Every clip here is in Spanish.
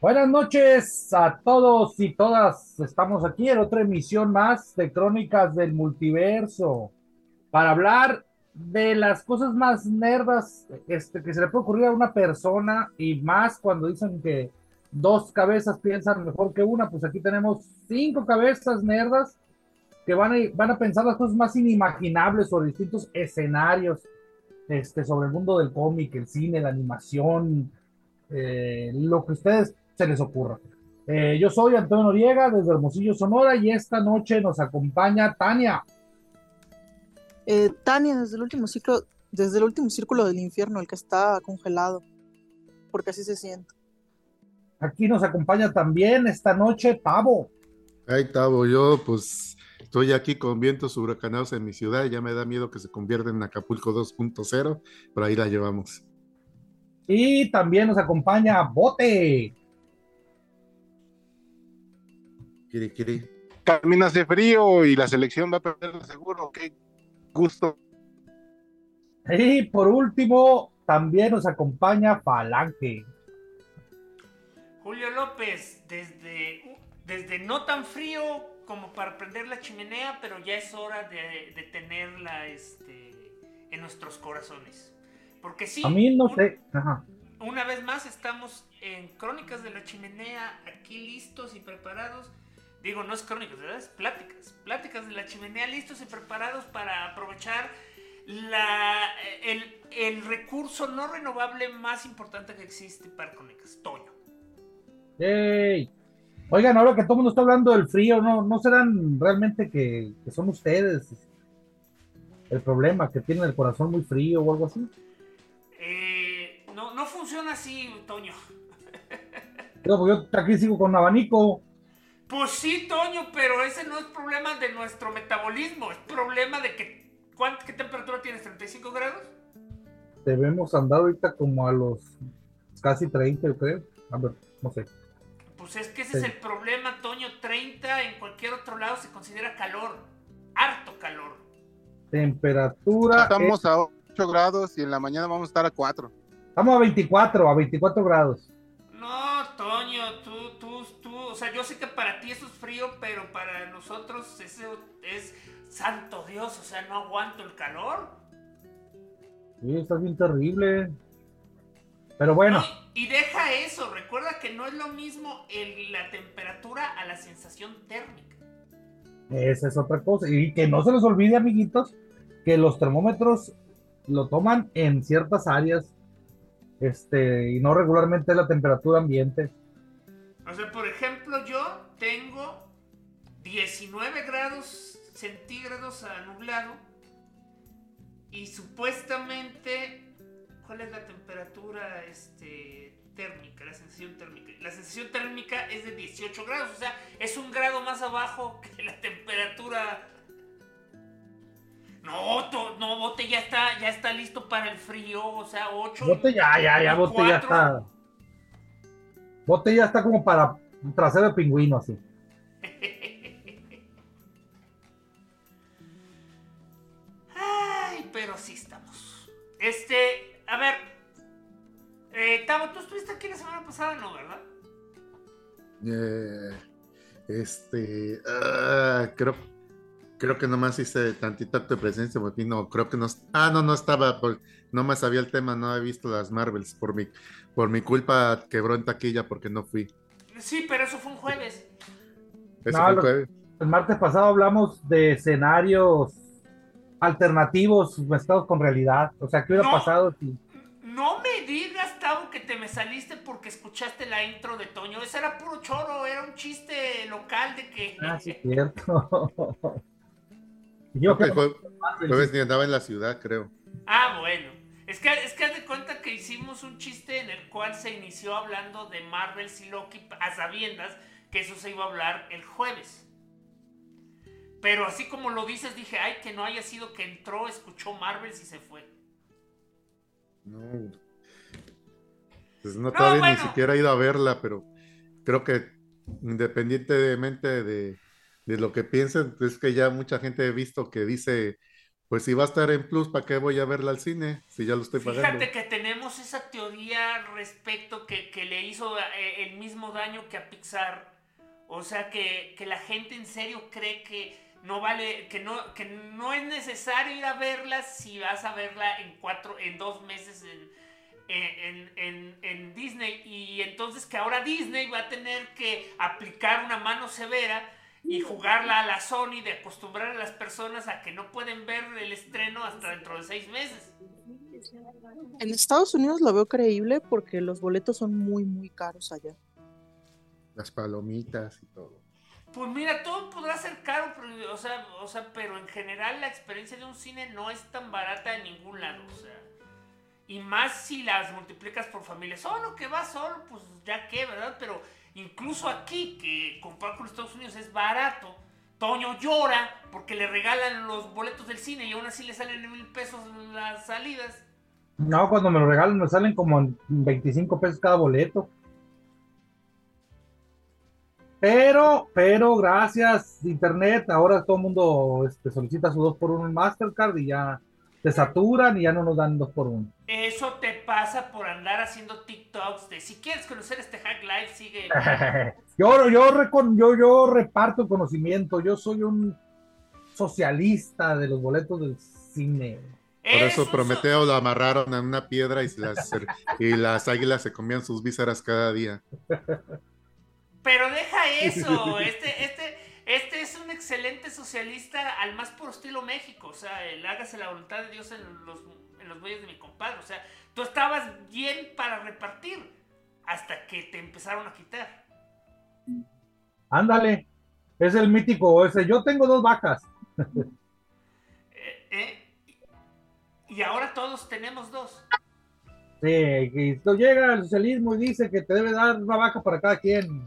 Buenas noches a todos y todas. Estamos aquí en otra emisión más de Crónicas del Multiverso para hablar de las cosas más nerdas este, que se le puede ocurrir a una persona y más cuando dicen que dos cabezas piensan mejor que una. Pues aquí tenemos cinco cabezas nerdas que van a, van a pensar las cosas más inimaginables sobre distintos escenarios este, sobre el mundo del cómic, el cine, la animación, eh, lo que ustedes se les ocurra. Eh, yo soy Antonio Noriega desde Hermosillo, Sonora, y esta noche nos acompaña Tania. Eh, Tania, desde el último ciclo, desde el último círculo del infierno, el que está congelado, porque así se siente. Aquí nos acompaña también esta noche Tavo. Ay, Tavo, yo pues estoy aquí con vientos huracanados en mi ciudad, ya me da miedo que se convierta en Acapulco 2.0, pero ahí la llevamos. Y también nos acompaña Bote. Kiri, kiri. Camina hace frío y la selección va a perder seguro. Qué gusto. Y por último, también nos acompaña Falange. Julio López, desde, desde no tan frío como para prender la chimenea, pero ya es hora de, de tenerla este, en nuestros corazones. Porque sí. A mí no sé. Ajá. Una vez más estamos en Crónicas de la Chimenea, aquí listos y preparados. Digo, no es crónicas, ¿verdad? Es pláticas. Pláticas de la chimenea listos y preparados para aprovechar la, el, el recurso no renovable más importante que existe para Crónicas, Toño. ¡Ey! Oigan, ahora que todo el mundo está hablando del frío, ¿no, no serán realmente que, que son ustedes el problema, que tienen el corazón muy frío o algo así? Eh, no, no funciona así, Toño. Yo, pues yo aquí sigo con abanico. Pues sí, Toño, pero ese no es problema de nuestro metabolismo, es problema de que... ¿cuánto, ¿Qué temperatura tienes? ¿35 grados? Debemos andar ahorita como a los casi 30, yo creo. A ver, no sé. Pues es que ese Sí. es el problema, Toño. 30 en cualquier otro lado se considera calor. Harto calor. Temperatura. Estamos a 8 grados y en la mañana vamos a estar a 4. Estamos a 24, a 24 grados. No, Toño, tú, sea, yo sé que para ti eso es frío, pero para nosotros eso es santo Dios, o sea, no aguanto el calor. Sí, está bien terrible. Pero bueno, No, y deja eso, recuerda que no es lo mismo el- la temperatura a la sensación térmica. esa es otra cosa. Y que no se les olvide, amiguitos, que los termómetros lo toman en ciertas áreas. Este, y no regularmente la temperatura ambiente. O sea, por tengo 19 grados centígrados a nublado y supuestamente, ¿cuál es la temperatura este, térmica? La sensación térmica. La sensación térmica es de 18 grados, o sea, es un grado más abajo que la temperatura. No, to- no, Bote ya está, ya está listo para el frío, o sea, 8. Bote ya, ya, ya, Bote ya está. Bote ya está como para un trasero de pingüino, así. Eh, este, ah, creo, creo que nomás hice tantito acto de presencia, porque no, creo que no, ah, no, no estaba, me sabía el tema, no he visto las Marvels, por mi, por mi culpa quebró en taquilla porque no fui. Sí, pero eso fue un jueves. Ese No, fue el lo- jueves. El martes pasado hablamos de escenarios alternativos mezclados con realidad. O sea, ¿qué hubiera No. pasado si que te me saliste porque escuchaste la intro de Toño. Ese era puro choro, era un chiste local de que. Ah, sí, cierto. Yo creo jue- jueves ni andaba en la ciudad, creo. Ah, bueno. Es que, es que haz de cuenta que hicimos un chiste en el cual se inició hablando de Marvel y Loki a sabiendas que eso se iba a hablar el jueves. Pero así como lo dices, dije, ay, que no haya sido que entró, escuchó Marvel y se fue. No. Pues no, todavía bueno. ni siquiera he ido a verla, pero creo que independientemente de, de lo que piensen, es que ya mucha gente he visto que dice, pues si va a estar en Plus, ¿para qué voy a verla al cine? Si ya lo estoy pagando. Fíjate que tenemos esa teoría respecto que, que le hizo eh, el mismo daño que a Pixar. O sea, que, que la gente en serio cree que no vale, que no, que no es necesario ir a verla si vas a verla en cuatro, en dos meses en, en, en- en Disney. Y entonces que ahora Disney va a tener que aplicar una mano severa y jugarla a la Sony de acostumbrar a las personas a que no pueden ver el estreno hasta dentro de seis meses. En Estados Unidos lo veo creíble porque los boletos son muy, muy caros allá. Las palomitas y todo. Pues mira, todo podrá ser caro, pero, o, sea, o sea, pero en general la experiencia de un cine no es tan barata en ningún lado. O sea, y más si las multiplicas por familias. Solo que va solo, pues ya que, ¿verdad? Pero incluso aquí, que comparado con Estados Unidos es barato, Toño llora porque le regalan los boletos del cine y aún así le salen en mil pesos las salidas. No, cuando me lo regalan me salen como en 25 pesos cada boleto. Pero, pero gracias Internet, ahora todo el mundo este, solicita su 2x1 en Mastercard y ya se saturan y ya no nos dan 2x1. Eso te pasa por andar haciendo TikToks de si quieres conocer este hack live, sigue. Yo, yo, yo, yo reparto conocimiento, yo soy un socialista de los boletos del cine. Por eso Prometeo lo amarraron a una piedra y, se las, y las águilas se comían sus vísceras cada día. Pero deja eso, este, este, este es un excelente socialista al más puro estilo México, o sea, el hágase la voluntad de Dios en los, en los bueyes de mi compadre, o sea, tú estabas bien para repartir hasta que te empezaron a quitar. Ándale, es el mítico ese. Yo tengo dos vacas. Eh, eh, y ahora todos tenemos dos. Sí, esto llega el socialismo y dice que te debe dar una vaca para cada quien.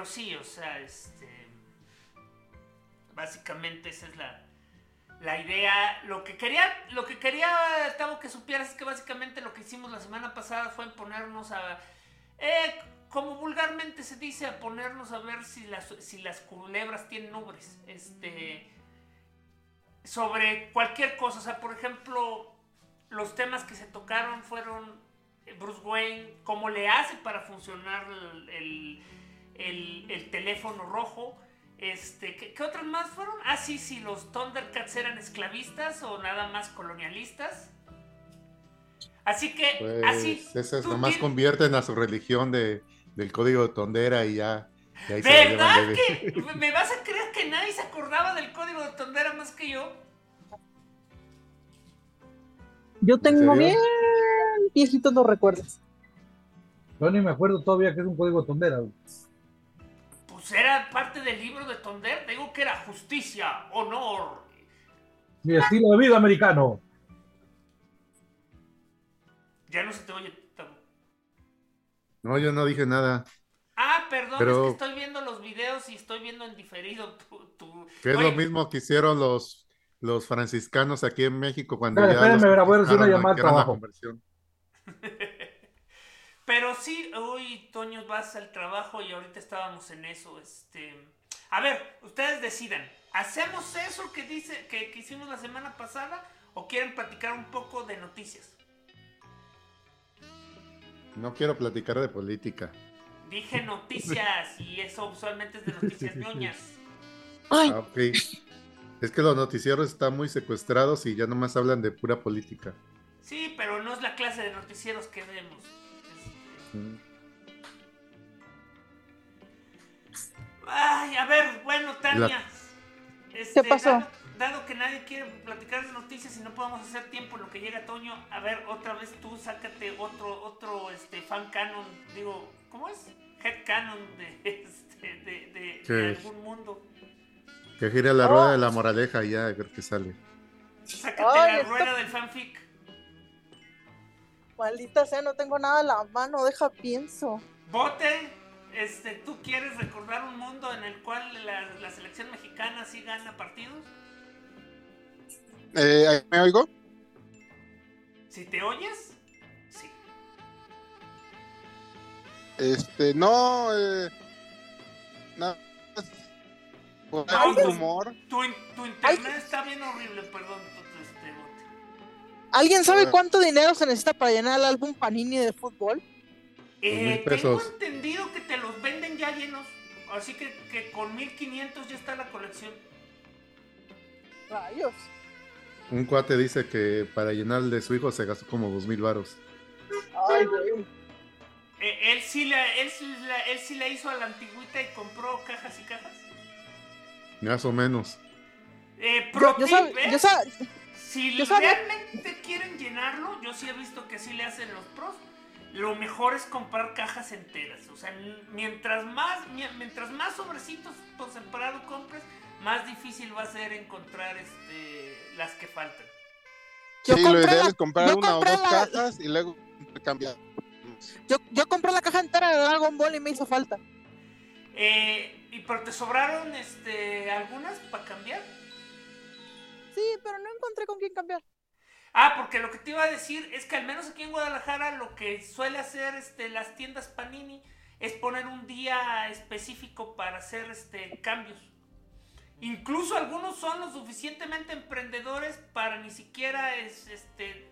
Pero sí, o sea, este. Básicamente esa es la, la idea. Lo que quería, lo que quería, Tavo, que supieras es que básicamente lo que hicimos la semana pasada fue ponernos a. eh, como vulgarmente se dice, a ponernos a ver si las, si las culebras tienen ubres. Este. Sobre cualquier cosa. O sea, por ejemplo, los temas que se tocaron fueron Bruce Wayne, cómo le hace para funcionar el, el- el- el teléfono rojo. Este, ¿qué, qué otros más fueron? Ah, sí, sí, los Thundercats eran esclavistas o nada más colonialistas. Así que, Pues así. esas nomás tienes- convierten a su religión de, del código de tondera y ya. y ahí ¿Verdad de- que me vas a creer que nadie se acordaba del código de Tondera más que yo? Yo tengo bien viejito no recuerdas? Yo ni me acuerdo todavía que es un código tondera. Pues era parte del libro de Tonder. Digo que era justicia, honor. Mi estilo de vida americano. Ya no se te oye. No, yo no dije nada. Ah, perdón, Pero- es que estoy viendo los videos y estoy viendo en diferido tu. tu- Que es Oye, lo mismo que hicieron los, los franciscanos aquí en México cuando Espérame, ya espérame, voy a hacer una llamada trabajo. Pero sí, hoy Toño vas al trabajo y ahorita estábamos en eso. Este, a ver, ustedes decidan. ¿Hacemos eso que dice que, que hicimos la semana pasada o quieren platicar un poco de noticias? No quiero platicar de política. Dije noticias y eso usualmente es de noticias ñoñas. Ay, Ah, ok. Es que los noticieros están muy secuestrados y ya nomás hablan de pura política. Sí, pero no es la clase de noticieros que vemos. Ay, a ver, bueno, Tania. este, ¿Qué pasó? Dado, dado que nadie quiere platicar de noticias y no podemos hacer tiempo en lo que llega Toño, a ver, otra vez tú sácate otro, otro este, fan canon, digo, ¿cómo es? Head canon de, este, de, de- ¿Qué de es? algún mundo. Que gire la Oh. rueda de la moraleja y ya, a ver qué sale. Sácate Ay, la esto- rueda del fanfic. Maldita sea, no tengo nada en la mano, deja pienso. Bote, este, ¿tú quieres recordar un mundo en el cual la, la selección mexicana sí gana partidos? Eh, ¿Me oigo? Si te oyes, sí. Este, no, eh, nada No. Tu, in- tu internet está bien horrible, perdón, tu-. ¿Alguien sabe cuánto dinero se necesita para llenar el álbum Panini de fútbol? Eh, tengo entendido que te los venden ya llenos. Así que, que con 1500 ya está la colección. Rayos. Un cuate dice que para llenar el de su hijo se gastó como dos mil varos. Ay, güey. Eh, él, sí la, él, sí la, él sí la hizo a la antigüita y compró cajas y cajas. Más o menos. Eh, pro yo tip, sab- ¿eh? yo sab- Si yo sabía- realmente quieren llenarlo, yo sí he visto que sí le hacen los pros. Lo mejor es comprar cajas enteras. O sea, mientras más, mi- mientras más sobrecitos por separado compres, más difícil va a ser encontrar este, las que faltan. yo sí, lo compré ideal la- es comprar yo una o dos la- cajas y luego intercambiar. Yo, yo compré la caja entera de Dragon Ball y me hizo falta. Eh, ¿Y pero te sobraron este, algunas para cambiar? Sí, pero no encontré con quién cambiar. Ah, porque lo que te iba a decir es que al menos aquí en Guadalajara lo que suele hacer este, las tiendas Panini es poner un día específico para hacer este, cambios. Incluso algunos son lo suficientemente emprendedores para ni siquiera es, este,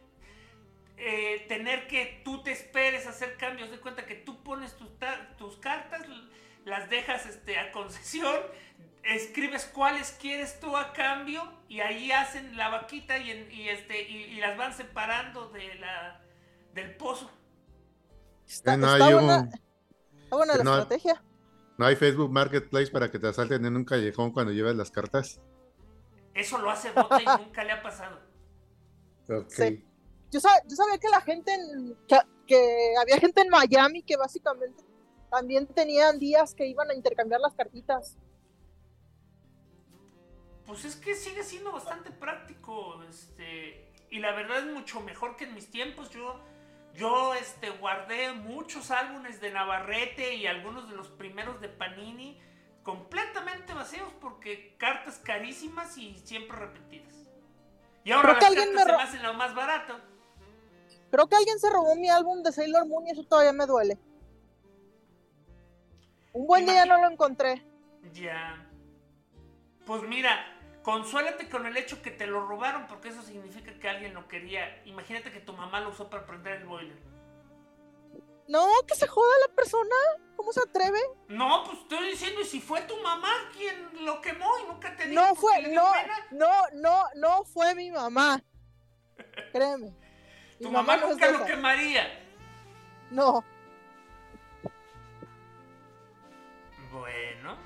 eh, tener que tú te esperes a hacer cambios. De cuenta que tú pones tus, tus cartas, las dejas este, a concesión, escribes cuáles quieres tú a cambio y ahí hacen la vaquita y, en- y, este, y, y las van separando de la, del pozo. Está, Eh, no está hay buena, un- está buena la no- estrategia. No hay Facebook Marketplace para que te asalten en un callejón cuando llevas las cartas. Eso lo hace Bote y nunca le ha pasado. Sí. Yo, sab- yo sabía que la gente, en- que, que había gente en Miami que básicamente también tenían días que iban a intercambiar las cartitas. Pues es que sigue siendo bastante práctico, este, y la verdad es mucho mejor que en mis tiempos. Yo, yo, este, guardé muchos álbumes de Navarrete y algunos de los primeros de Panini completamente vacíos porque cartas carísimas y siempre repetidas. Y ahora Creo que las alguien cartas se me hacen lo más barato. Creo que alguien se robó mi álbum de Sailor Moon y eso todavía me duele. Un buen día no lo encontré. Ya. Pues mira, consuélate con el hecho que te lo robaron porque eso significa que alguien lo quería. Imagínate que tu mamá lo usó para prender el boiler. No, que se joda la persona. ¿Cómo se atreve? No, pues estoy diciendo, y si fue tu mamá quien lo quemó y nunca te dijo No fue, le dio no, pena. no, no, no fue mi mamá. Créeme. Mi Tu mamá, no nunca lo quemaría. No. Bueno,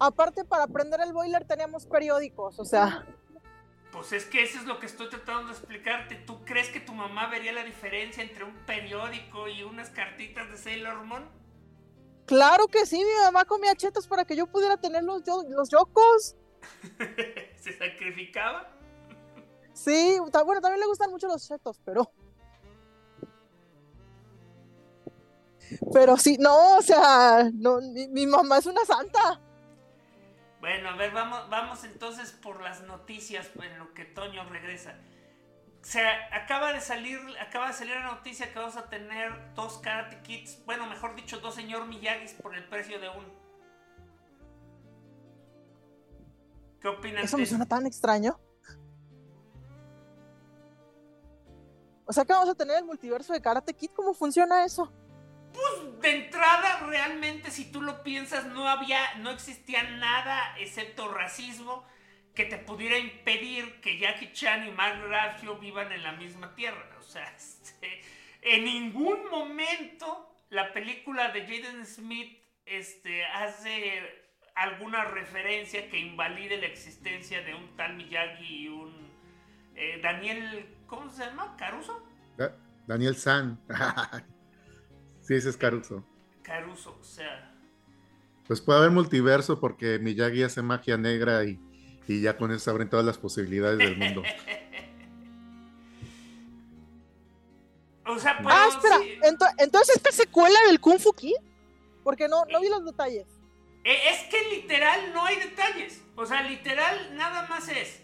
Aparte, para prender el boiler teníamos periódicos, o sea. Pues es que eso es lo que estoy tratando de explicarte. ¿Tú crees que tu mamá vería la diferencia entre un periódico y unas cartitas de Sailor Moon? Claro que sí, mi mamá comía chetos para que yo pudiera tener los, yo- los yocos. ¿Se sacrificaba? Sí, bueno, también le gustan mucho los chetos, pero. Pero sí, no, o sea, no, mi, mi mamá es una santa. Bueno, a ver, vamos, vamos entonces por las noticias en lo que Toño regresa. Se acaba de salir, acaba de salir la noticia que vamos a tener dos Karate Kids, bueno, mejor dicho, dos señor Miyagis por el precio de uno. ¿Qué opinan Eso me suena tan extraño. O sea que vamos a tener el multiverso de Karate Kid, ¿cómo funciona eso? De entrada, realmente, si tú lo piensas, no había, no existía nada excepto racismo que te pudiera impedir que Jackie Chan y Mark Raffio vivan en la misma tierra. O sea, este, en ningún momento la película de Jaden Smith este, hace alguna referencia que invalide la existencia de un tal Miyagi y un eh, Daniel, ¿cómo se llama? ¿Caruso? Da- Daniel San. sí, ese es Caruso. Caruso, o sea. Pues puede haber multiverso porque Miyagi hace magia negra y, y ya con eso se abren todas las posibilidades del mundo. O sea, pero ah, espera, sí- ento- entonces esta secuela del Kung Fu Kid, porque no, no vi los detalles. Eh, Es que literal no hay detalles. O sea, literal nada más es.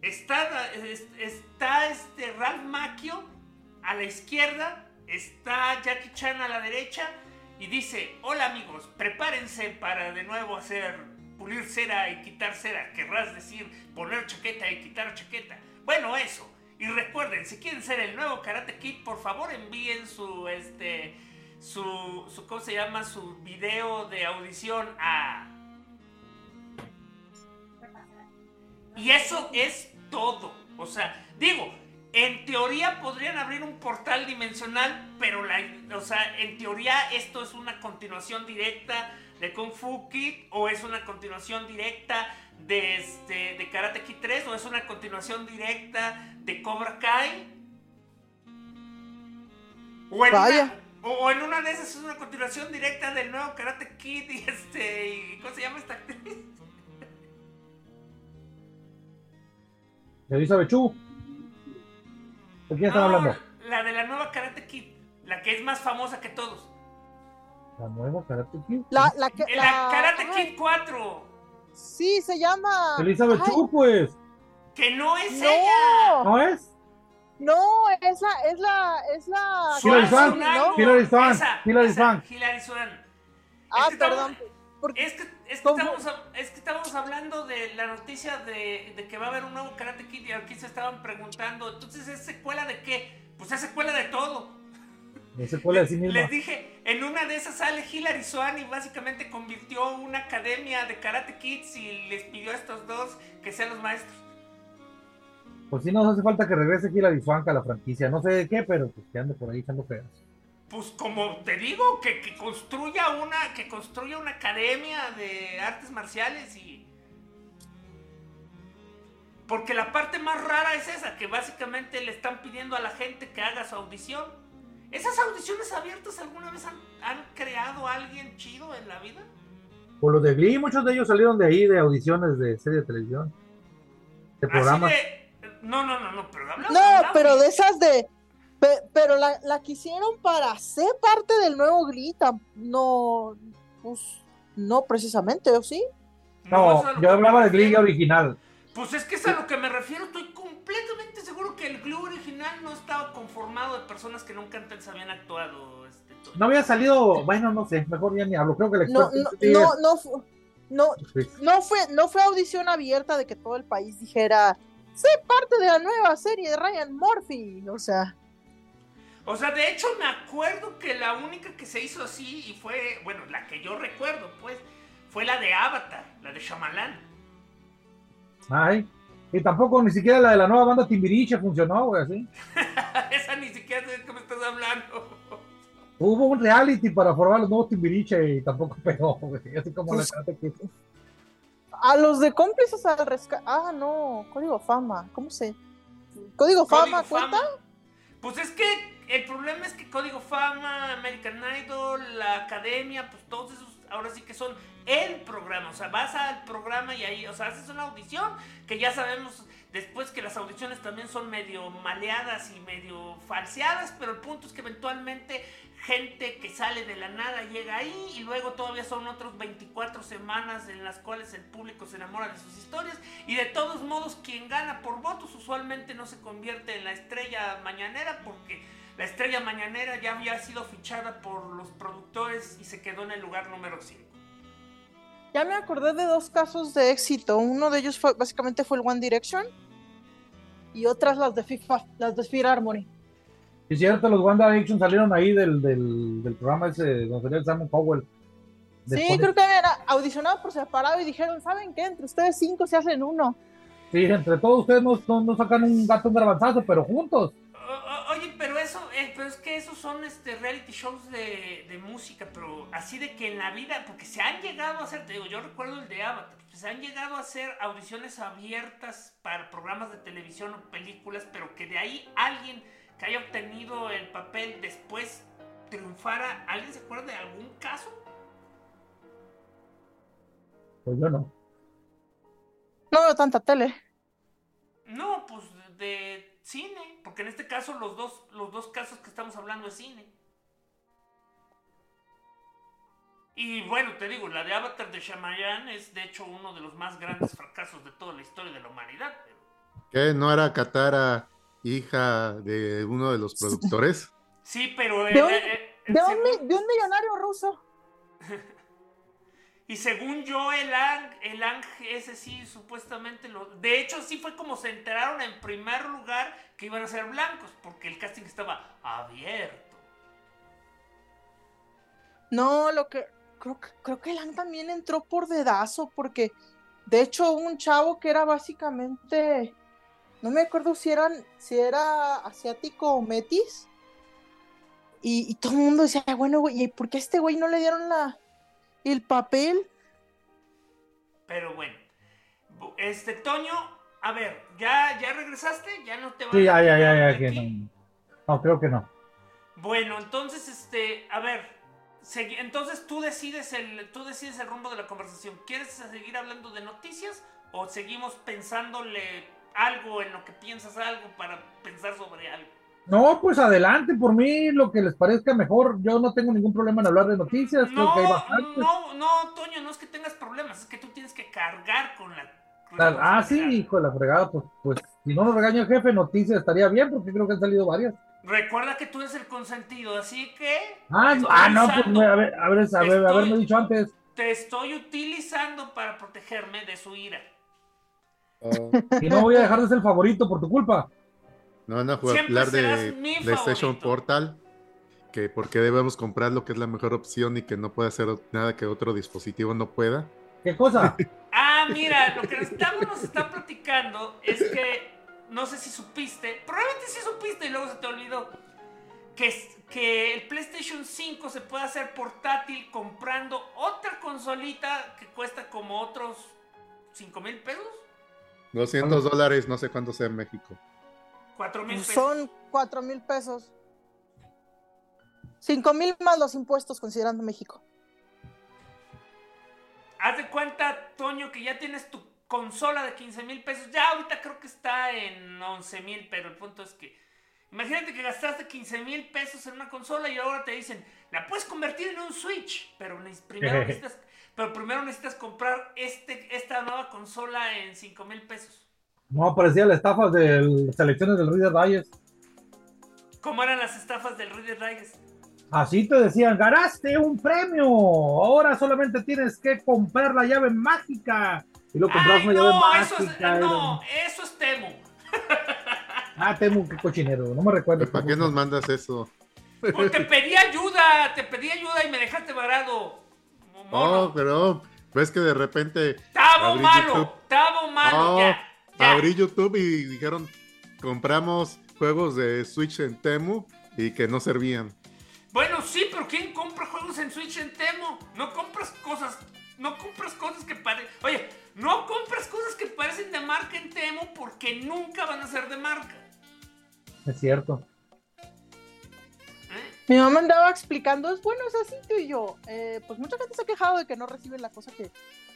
Está, es- está este Ralph Macchio a la izquierda, está Jackie Chan a la derecha y dice, hola amigos, prepárense para de nuevo hacer pulir cera y quitar cera. Querrás decir poner chaqueta y quitar chaqueta. Bueno, eso. Y recuerden, si quieren ser el nuevo Karate Kid, por favor envíen su este su, su ¿cómo se llama? su video de audición a y eso es todo. O sea, digo, en teoría podrían abrir un portal dimensional, pero la, o sea, en teoría esto es una continuación directa de Kung Fu Kid o es una continuación directa de este de Karate Kid 3 o es una continuación directa de Cobra Kai. O en, Vaya. una, o- en una de esas es una continuación directa del nuevo Karate Kid y este y ¿cómo se llama esta actriz? Elizabeth Chu. ¿De quién están No, hablando? La de la nueva Karate Kid, la que es más famosa que todos. La nueva Karate Kid. La, la que. La- la Karate ay, Kid 4, Sí, se llama. Elizabeth Ay, Chu, pues. que no es ella. No, ¿No es? no, es la, es la, es la. Hilary Swank, Hilary Swank, Hilary Swank. Hilary Swank. Ah, Es que estamos- perdón. Porque, Es que, es, estamos, es que estábamos hablando de la noticia de, de que va a haber un nuevo Karate Kid y aquí se estaban preguntando, entonces ¿es secuela de qué? Pues es secuela de todo. De sí misma. Les dije, en una de esas sale Hilary Swan y básicamente convirtió una academia de Karate Kids y les pidió a estos dos que sean los maestros. Pues sí, nos hace falta que regrese Hilary Swank a la franquicia. No sé de qué, pero pues que ande por ahí echando feas. Pues como te digo, que, que construya una, que construya una academia de artes marciales y. Porque la parte más rara es esa, que básicamente le están pidiendo a la gente que haga su audición. ¿Esas audiciones abiertas alguna vez han, han creado a alguien chido en la vida? Por los de Glee, muchos de ellos salieron de ahí, de audiciones de serie de televisión. De Así programas. de. No, no, no, no, pero hablamos no, hablamos pero de esas de. Pe- pero la, la quisieron para ser parte del nuevo Glee. tam- No, pues, no precisamente, ¿o sí? No, yo hablaba de Glee refiero. original. Pues es que es a lo que me refiero. Estoy completamente seguro que el Glue original no estaba conformado de personas que nunca antes habían actuado. Este. No había salido, bueno, no sé, mejor ya ni hablo. Creo que el No, no, no, no, no, no fue, no fue audición abierta de que todo el país dijera, sé parte de la nueva serie de Ryan Murphy. O sea, O sea, de hecho me acuerdo que la única que se hizo así y fue, bueno, la que yo recuerdo, pues, fue la de Avatar, la de Shyamalan. Ay. Y tampoco ni siquiera la de la nueva banda Timbiriche funcionó, güey, así. Esa ni siquiera sé de qué me estás hablando. Hubo un reality para formar los nuevos Timbiriche y tampoco pegó, güey. Así como la Pues- Karate Kid. a los de cómplices al rescate. Ah, no, Código Fama. ¿Cómo se? ¿Código, Fama cuenta? Pues es que el problema es que Código Fama, American Idol, la Academia, pues todos esos ahora sí que son el programa. O sea, vas al programa y ahí, o sea, haces una audición que ya sabemos después que las audiciones también son medio maleadas y medio falseadas, pero el punto es que eventualmente gente que sale de la nada llega ahí y luego todavía son otros 24 semanas en las cuales el público se enamora de sus historias y de todos modos quien gana por votos usualmente no se convierte en la estrella mañanera porque la estrella mañanera ya había sido fichada por los productores y se quedó en el lugar número 5. Ya me acordé de dos casos de éxito. Uno de ellos fue, básicamente fue el One Direction y otras las de FIFA, las de Sphere Harmony. Es cierto, los One Direction salieron ahí del, del, del programa ese donde salía el Simon Powell. Sí, creo que era audicionado por separado y dijeron, ¿saben qué? Entre ustedes cinco se hacen uno. Sí, entre todos ustedes no, no, sacan un gato un garbanzazo, pero juntos. Oye, pero eso, eh, pero es que esos son este reality shows de, de, música, pero así de que en la vida, porque se han llegado a hacer, te digo, yo recuerdo el de Avatar, se han llegado a hacer audiciones abiertas para programas de televisión o películas, pero que de ahí alguien que haya obtenido el papel después triunfara. ¿Alguien se acuerda de algún caso? Pues yo no. No veo tanta tele. No, pues de cine, porque en este caso los dos, los dos casos que estamos hablando es cine. Y bueno, te digo, la de Avatar de Shamayan es de hecho uno de los más grandes fracasos de toda la historia de la humanidad. ¿Qué? ¿No era Katara hija de uno de los productores? Sí, pero... de, un, de, un, millonario ruso. y según yo, el Ang, el Ang, ese sí, supuestamente lo... De hecho, sí fue como se enteraron en primer lugar que iban a ser blancos, porque el casting estaba abierto. No, lo que creo, creo que Lang también entró por dedazo, porque de hecho un chavo que era básicamente, no me acuerdo si, eran, si era asiático o metis, y, todo el mundo decía, bueno, güey, ¿y por qué a este güey no le dieron la, el papel? Pero bueno, este Toño, a ver, ¿ya, ya regresaste? ¿Ya no te vas Sí, ya, ya, ya, ya, no. no, creo que no. Bueno, entonces, este, a ver, entonces tú decides el tú decides el rumbo de la conversación. ¿Quieres seguir hablando de noticias o seguimos pensándole algo en lo que piensas algo para pensar sobre algo? No, pues adelante, por mí lo que les parezca mejor. Yo no tengo ningún problema en hablar de noticias. No, no, no, Toño, no es que tengas problemas, es que tú tienes que cargar con la. Ah, sí, hijo de la fregada, pues, pues si no nos regaña el jefe, noticias estaría bien, porque creo que han salido varias. Recuerda que tú eres el consentido, así que. Ah, ah no, pues a ver, a ver, a ver, haberme dicho antes. Te estoy utilizando para protegerme de su ira. y no voy a dejar de ser el favorito por tu culpa. No, no, a hablar de PlayStation Portal, que por qué debemos comprar lo que es la mejor opción y que no puede hacer nada que otro dispositivo no pueda. ¿Qué cosa? ah, mira, lo que estamos nos está platicando es que no sé si supiste, probablemente sí supiste y luego se te olvidó, que, que el PlayStation 5 se puede hacer portátil comprando otra consolita que cuesta como otros 5 mil pesos. 200 dólares, no sé cuánto sea en México. 4 mil pesos. Son 4 mil pesos. 5 mil más los impuestos considerando México. Haz de cuenta, Toño, que ya tienes tu consola de 15 mil pesos. Ya ahorita creo que está en 11 mil, pero el punto es que... Imagínate que gastaste 15 mil pesos en una consola y ahora te dicen, la puedes convertir en un Switch, pero primero necesitas, pero primero necesitas comprar este, esta nueva consola en 5 mil pesos. No, parecía la estafa de las selecciones del Reader Digest. ¿Cómo eran las estafas del Reader Digest? Así te decían, ganaste un premio, ahora solamente tienes que comprar la llave mágica y lo compras no, eso es, no, eso es Temu. ah, Temu, qué cochinero, no me recuerdo. ¿Para qué nos mandas eso? Te pedí ayuda, te pedí ayuda y me dejaste varado. Oh, pero ves que de repente. Tabo malo, tabo malo, ya, Abrí YouTube y dijeron: compramos juegos de Switch en Temu y que no servían. Bueno, sí, pero ¿quién compra juegos en Switch en Temu? No compras cosas, no compras cosas que parecen. Oye, No compras cosas que parecen de marca en Temu porque nunca van a ser de marca. Es cierto. ¿eh? Mi mamá andaba explicando, es bueno ese sitio y yo, eh, pues mucha gente se ha quejado de que no reciben la cosa que,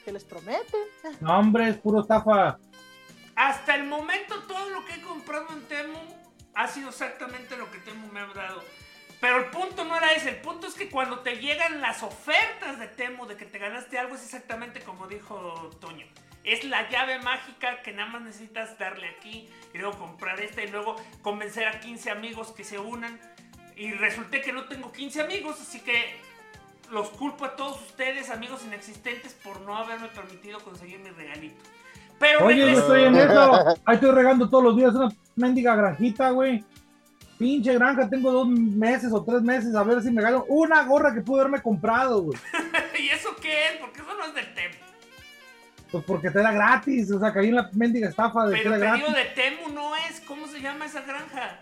que les prometen. No, hombre, es puro estafa. Hasta el momento todo lo que he comprado en Temu ha sido exactamente lo que Temu me ha dado. Pero el punto no era ese, el punto es que cuando te llegan las ofertas de Temu de que te ganaste algo es exactamente como dijo Toño. Es la llave mágica que nada más necesitas darle aquí y luego comprar esta y luego convencer a 15 amigos que se unan. Y resulté que no tengo 15 amigos, así que los culpo a todos ustedes, amigos inexistentes, por no haberme permitido conseguir mi regalito. Pero Oye, yo estoy en eso. Ahí estoy regando todos los días una mendiga granjita, güey. Pinche granja, tengo dos meses o tres meses a ver si me gano una gorra que pude haberme comprado, güey. ¿Y eso qué es? Porque eso no es del Temu. Pues porque te era gratis, o sea, caí en la mendiga estafa de Pero te digo gratis. de Temu no es. ¿Cómo se llama esa granja?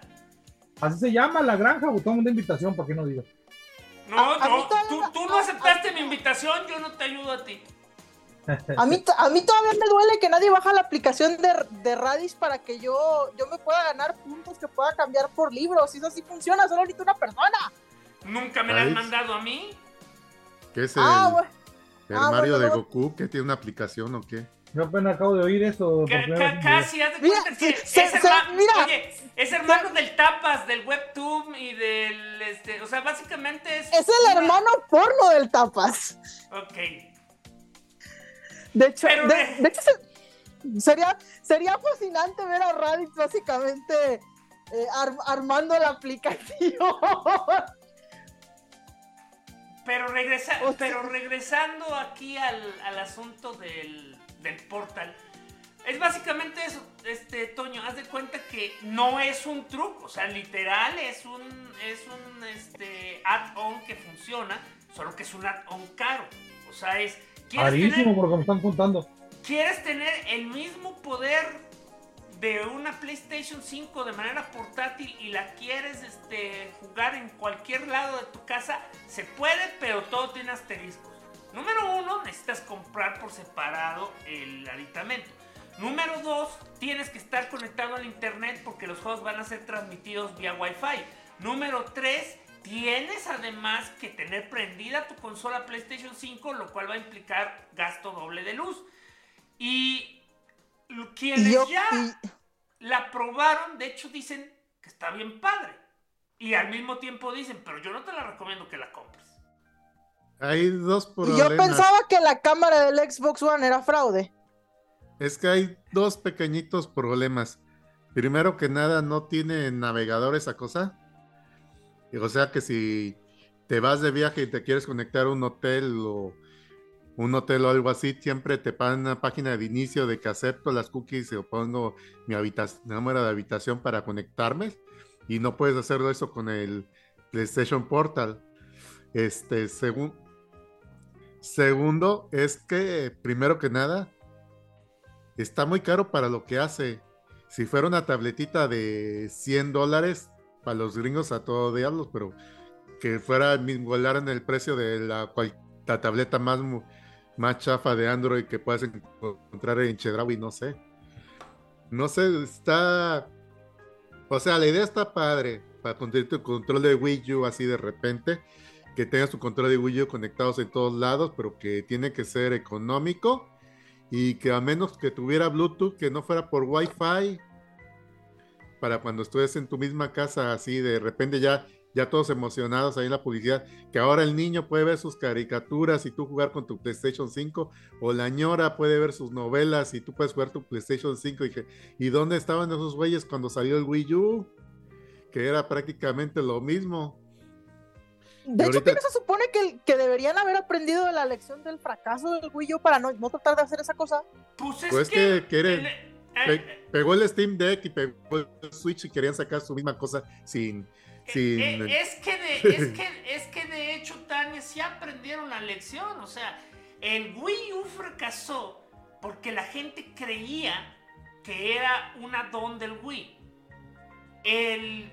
Así se llama la granja, güey. Toma una invitación, ¿para qué no digas? No, A- tú, no- tú no aceptaste mi invitación, yo no te ayudo a ti. A mí, a mí todavía me duele que nadie baja la aplicación de, de Radis para que yo, yo me pueda ganar puntos que pueda cambiar por libros. Eso sí funciona, solo ahorita una persona. Nunca me la has Ay. mandado a mí. ¿Qué es el, Ah, el ah, Mario bueno, de no. Goku? que tiene una aplicación o qué? Yo apenas acabo de oír eso. vez. casi, haz de Mira, cuenta que se- es, se- herma- mira. oye, es hermano del Tapas, del Webtoon y del, este, o sea, básicamente es... Es el hermano porno del Tapas. Ok. De hecho, Pero de, de- de hecho se- sería, sería fascinante ver a Raditz básicamente eh, ar- armando la aplicación. Pero, regresa, O sea- pero regresando aquí al, al asunto del, del portal, es básicamente eso, este Toño, haz de cuenta que no es un truco, o sea, literal es un, es un este, add-on que funciona, solo que es un add-on caro. O sea, es, ¿quieres Carísimo, porque me están contando. quieres tener el mismo poder de una PlayStation 5 de manera portátil y la quieres este, jugar en cualquier lado de tu casa, se puede, pero todo tiene asteriscos. Número uno, necesitas comprar por separado el aditamento. Número dos, tienes que estar conectado al internet porque los juegos van a ser transmitidos vía Wi-Fi. Número tres, tienes además que tener prendida tu consola PlayStation 5, lo cual va a implicar gasto doble de luz. Y quienes yo- ya y- la probaron, de hecho dicen que está bien padre. Y al mismo tiempo dicen, pero yo no te la recomiendo que la compres. Hay dos y problemas. yo pensaba que la cámara del Xbox One era fraude. Es que hay dos pequeñitos problemas. Primero que nada, no tiene navegador esa cosa. Y, O sea que si te vas de viaje y te quieres conectar a un hotel o un hotel o algo así, siempre te pagan una página de inicio de que acepto las cookies o pongo mi número de habitación para conectarme. Y no puedes hacerlo eso con el PlayStation Portal. Este, segun- segundo, es que primero que nada, está muy caro para lo que hace. Si fuera una tabletita de 100 dólares, para los gringos a todo diablos, pero que fuera en el precio de la, la tableta más, más chafa de Android que puedas encontrar en Chedraui, no sé. No sé, está... O sea, la idea está padre para conseguir tu control de Wii U así de repente, que tengas tu control de Wii U conectados en todos lados, pero que tiene que ser económico y que a menos que tuviera Bluetooth, que no fuera por Wi-Fi, para cuando estés en tu misma casa, así de repente ya, ya todos emocionados ahí en la publicidad, que ahora el niño puede ver sus caricaturas y tú jugar con tu PlayStation 5, o la ñora puede ver sus novelas y tú puedes jugar tu PlayStation 5. Y dije, ¿y dónde estaban esos güeyes cuando salió el Wii U? Que era prácticamente lo mismo. De Y hecho, ahorita- ¿qué no se supone que, que deberían haber aprendido de la lección del fracaso del Wii U para no, no tratar de hacer esa cosa? Pues es Pues que... que quieren- el- eh, Pe- pegó el Steam Deck y pegó el Switch y querían sacar su misma cosa sin... sin Eh, es, que de, es, que, es que de hecho, Tania, sí aprendieron la lección. O sea, el Wii U fracasó porque la gente creía que era una don del Wii. El,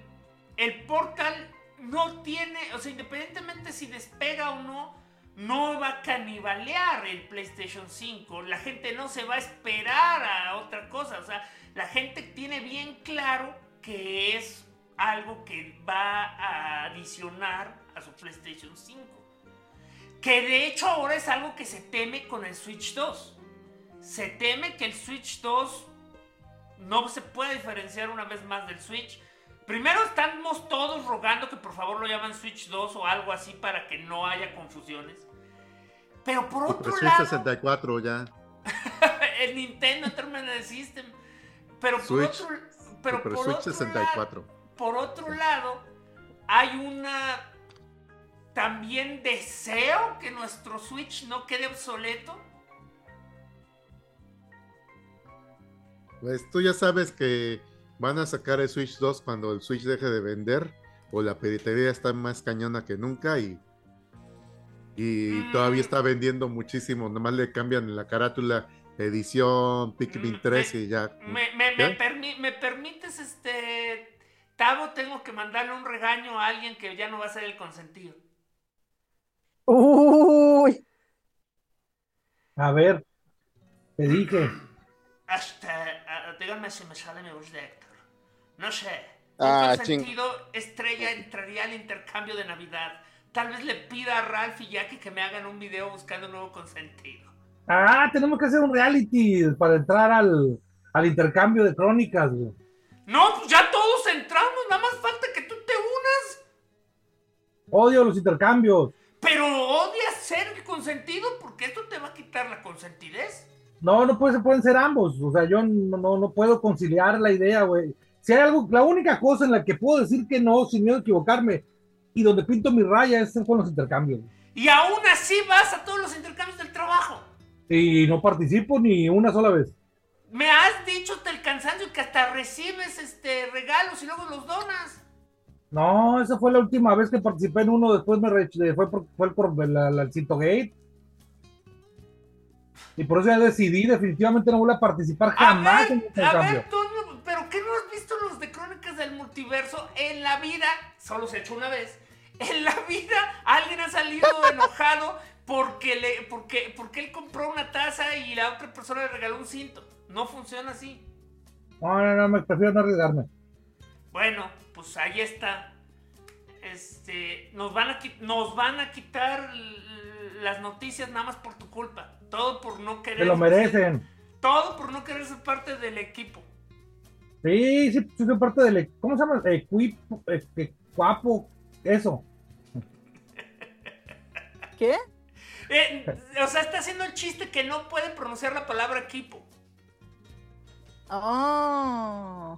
el Portal no tiene, o sea, independientemente si despega o no, no va a canibalear el PlayStation 5. La gente no se va a esperar a otra cosa. O sea, la gente tiene bien claro que es algo que va a adicionar a su PlayStation 5. Que de hecho ahora es algo que se teme con el Switch 2. Se teme que el Switch 2 no se pueda diferenciar una vez más del Switch. Primero estamos todos rogando que por favor lo llamen Switch 2 o algo así para que no haya confusiones. Pero por otro Switch lado... 64 ya. el Nintendo Entertainment System. Pero por Switch. otro, pero Super por Switch otro 64. Lado, por otro lado, hay una también deseo que nuestro Switch no quede obsoleto. Pues tú ya sabes que van a sacar el Switch 2 cuando el Switch deje de vender o la piratería está más cañona que nunca y, y Mm. todavía está vendiendo muchísimo. Nomás le cambian la carátula edición Pikmin Mm, 3 me- y ya. Me, me- me permi- me permites, este. Tavo, tengo que mandarle un regaño a alguien que ya no va a ser el consentido. Uy, A ver, te dije. Hasta, ah, díganme si me sale mi voz de Héctor. No sé. Ah, ¿En qué ching. sentido Estrella entraría al intercambio de Navidad? Tal vez le pida a Ralph y Jackie que me hagan un video buscando un nuevo consentido. Ah, tenemos que hacer un reality para entrar al, al intercambio de crónicas, güey. No, pues ya todos entramos, nada más falta que tú te unas. Odio los intercambios. Pero odias ser el consentido porque esto te va a quitar la consentidez. No, no puede, pueden ser ambos. O sea, yo no, no, no puedo conciliar la idea, güey. Si hay algo, la única cosa en la que puedo decir que no, sin miedo a equivocarme, y donde pinto mi raya es con los intercambios. Y aún así vas a todos los intercambios del trabajo. Y no participo ni una sola vez. Me has dicho hasta el cansancio que hasta recibes este regalos y luego los donas. No, esa fue la última vez que participé en uno, después me re- fue por, fue por la, la, el Cito Gate. Y por eso ya decidí, definitivamente no voy a participar jamás a en ver, este a cambio. ver, Toño, pero ¿qué no has visto los de Crónicas del Multiverso? En la vida, solo se ha hecho una vez, en la vida alguien ha salido enojado porque, le, porque, porque él compró una taza y la otra persona le regaló un cinto. No funciona así. No, no, no, me prefiero no arriesgarme. Bueno, pues ahí está. Este, nos van a, nos van a quitar las noticias nada más por tu culpa. Todo por no querer. Se lo merecen. Todo por no querer ser parte del equipo. Sí, sí, soy parte del. e- ¿Cómo se llama? Equipo, eh, guapo, eso. ¿Qué? Eh, o sea, está haciendo el chiste que no puede pronunciar la palabra equipo. Ah,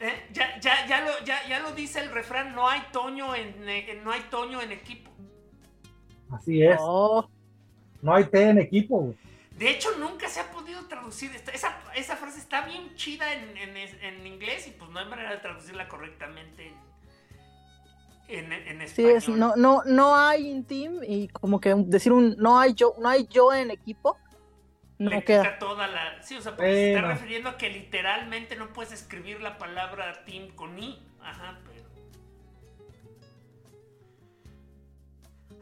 ¿Eh? Ya, ya, ya, lo, ya, ya lo dice el refrán, no hay Toño en, no hay Toño en equipo. Así es. oh, No hay té en equipo. De hecho, nunca se ha podido traducir. Esta- Esa, esa frase está bien chida en, en, en inglés y pues no hay manera de traducirla correctamente en, en, en sí, español. es, no, no, no hay un team y como que decir un no hay yo, no hay yo en equipo, no Le queda. quita toda la... Sí, o sea, porque se está refiriendo a que literalmente no puedes escribir la palabra team con i. Ajá, pero...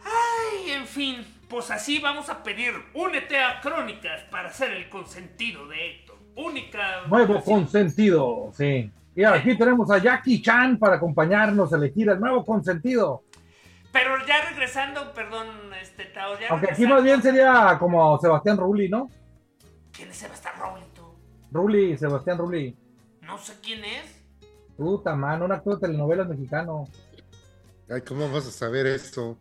Ay, en fin, pues así vamos a pedir, únete a Crónicas para ser el consentido de Héctor. Única... Nuevo consentido, sí. Y aquí tenemos a Jackie Chan para acompañarnos a elegir el nuevo consentido. Pero ya regresando, perdón, este Tao, ya Aunque aquí más bien sería como Sebastián Rulli, ¿no? ¿Quién es Sebastián Rolito? Rulli, Sebastián Rulli. No sé quién es. Puta, man, un actor de telenovelas mexicano. Ay, ¿cómo vas a saber esto?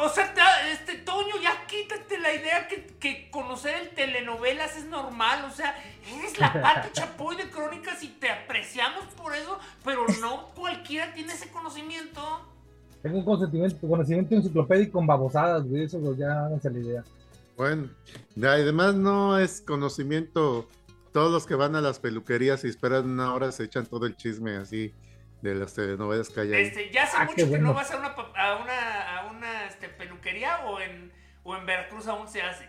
O sea, este Toño, ya quítate la idea que, que conocer el telenovelas es normal. O sea, eres la Pati Chapoy de Crónicas y te apreciamos por eso, pero no cualquiera tiene ese conocimiento. Tengo un consentimiento, conocimiento enciclopédico con babosadas, güey, eso pues, ya háganse la idea. Bueno, además no es conocimiento. Todos los que van a las peluquerías y esperan una hora se echan todo el chisme así de las telenovelas que hay ahí. Este, ya hace Ah, mucho que bueno. no vas a una, pa- a una, a una este, peluquería o en, o en Veracruz aún se hace.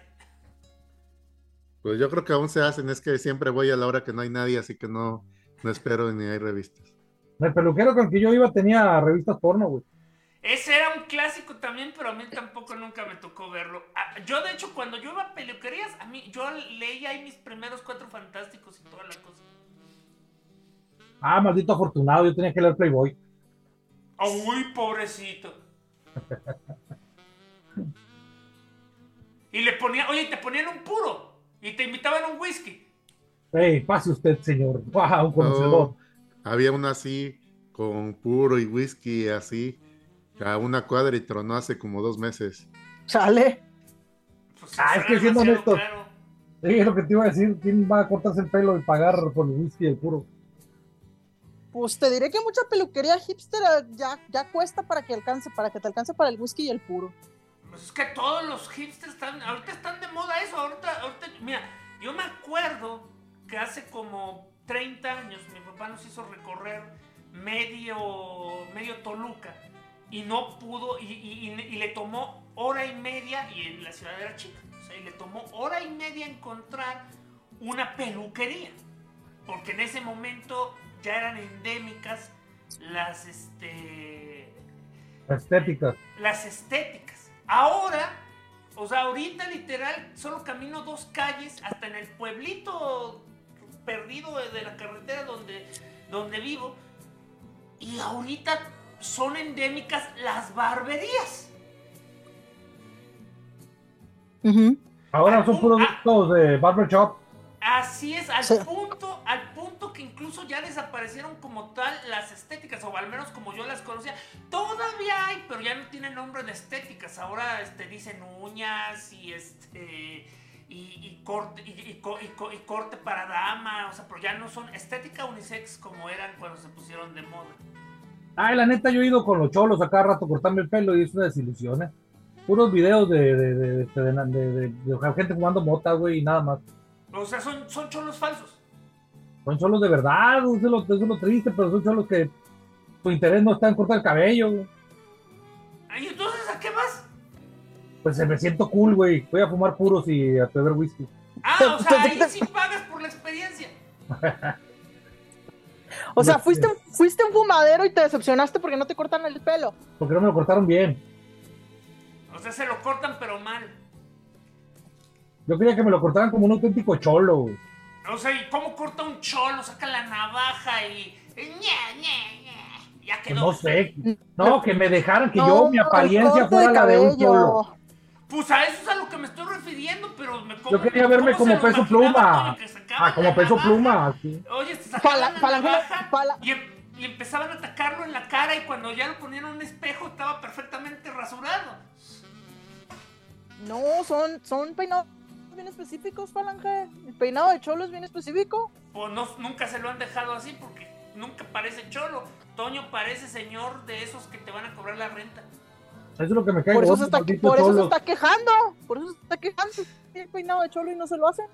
Pues yo creo que aún se hacen, es que siempre voy a la hora que no hay nadie, así que no, no espero ni hay revistas. El peluquero con el que yo iba tenía revistas porno, güey. Ese era un clásico también, pero a mí tampoco nunca me tocó verlo. Ah, Yo, de hecho, cuando yo iba a peluquerías, a mí, yo leía ahí mis primeros cuatro fantásticos y toda la cosa. Ah, maldito afortunado, yo tenía que leer Playboy. Uy, pobrecito. Y le ponía, oye, te ponían un puro y te invitaban a un whisky. Ey, pase usted, señor. Wow, un conocedor. Oh, había una así, con puro y whisky así, a una cuadra y tronó hace como dos meses. Chale. Pues, Ah, es que siendo. Sí, es lo que te iba a decir. ¿Quién va a cortarse el pelo y pagar por el whisky y el puro? Pues te diré que mucha peluquería hipster eh, ya, ya cuesta para que alcance, para que te alcance para el whisky y el puro. Pues es que todos los hipsters están, ahorita están de moda eso, ahorita, ahorita, mira, yo me acuerdo que hace como 30 años mi papá nos hizo recorrer medio, medio Toluca y no pudo, y, y- le tomó hora y media, y en la ciudad era chica, o sea, y le tomó hora y media encontrar una peluquería, porque en ese momento ya eran endémicas las, este, Estéticas. las estéticas. Ahora, o sea, ahorita literal, solo camino dos calles hasta en el pueblito perdido de, de la carretera donde, donde vivo. Y ahorita son endémicas las barberías. Ahora son puros Ah. gustos de barber shop. Así es, al Sí. punto, al incluso ya desaparecieron como tal las estéticas, o al menos como yo las conocía. Todavía hay, pero ya no tienen nombre de estéticas. Ahora este, dicen uñas y este. Y, y corte, y, y co- y co- y corte para dama, o sea, pero ya no son estética unisex como eran cuando se pusieron de moda. Ay, la neta, yo he ido con los cholos a cada rato a cortarme el pelo y es una desilusión, ¿eh? Puros videos de, de gente fumando mota, güey, y nada más. O sea, son, son cholos falsos. Son cholos de verdad, eso es lo, eso es lo triste, pero son cholos que su interés no está en cortar el cabello. güey. Ay, entonces, ¿a qué vas? Pues eh, me siento cool, güey. Voy a fumar puros y a beber whisky. Ah, o sea, ahí sí pagas por la experiencia. O sea, fuiste, fuiste un fumadero y te decepcionaste porque no te cortan el pelo. Porque no me lo cortaron bien. O sea, se lo cortan pero mal. Yo quería que me lo cortaran como un auténtico cholo, güey. O sea, ¿y cómo corta un cholo? Saca la navaja y. Ya Que quedó. no sé. No, que me dejaran que No, yo, mi apariencia fuera la de un cholo. Pues a eso es a lo que me estoy refiriendo, pero me Yo quería verme ¿cómo se como peso pluma. Ah, como peso navaja? pluma. así. Oye, se sacaban Fala- la falange- navaja fala- y, em- y empezaban a atacarlo en la cara y cuando ya lo ponían en un espejo estaba perfectamente rasurado. No, son, son peinados bien específicos, Falange. El peinado de cholo es bien específico. Pues no, nunca se lo han dejado así porque nunca parece cholo. Toño parece señor de esos que te van a cobrar la renta. Eso es lo que me cae Por eso, se está, por eso se está quejando. Por eso se está quejando. Tiene el peinado de cholo y no se lo hacen.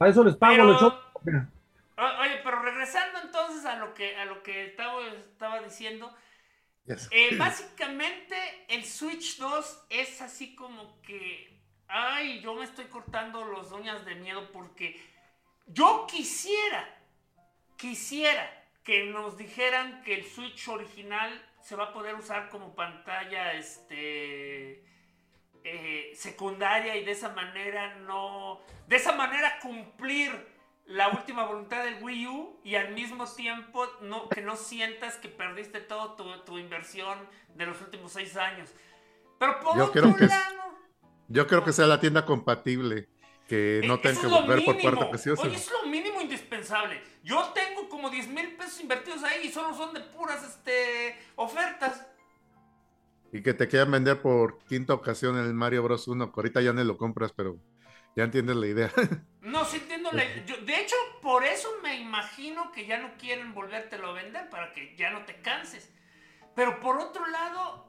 A eso les pago Pero- los cholos. Oye, pero regresando entonces a lo que a lo que estaba, estaba diciendo, Yes. eh, básicamente el Switch 2 es así como que, ay, yo me estoy cortando los uñas de miedo porque yo quisiera, quisiera que nos dijeran que el Switch original se va a poder usar como pantalla, este, eh, secundaria y de esa manera no, de esa manera cumplir la última voluntad del Wii U y al mismo tiempo no, que no sientas que perdiste todo tu, tu inversión de los últimos seis años. Pero por Yo otro lado, Yo creo que sea la tienda compatible, que no eh, tengan eso que volver por cuarta ocasión. Oye, es lo mínimo indispensable. Yo tengo como 10 mil pesos invertidos ahí y solo son de puras este, ofertas. Y que te quieran vender por quinta ocasión el Mario Bros. 1, que ahorita ya no lo compras, pero ya entiendes la idea. No, sí entiendo. la- yo- de hecho, por eso me imagino que ya no quieren volvértelo a vender, para que ya no te canses. Pero por otro lado,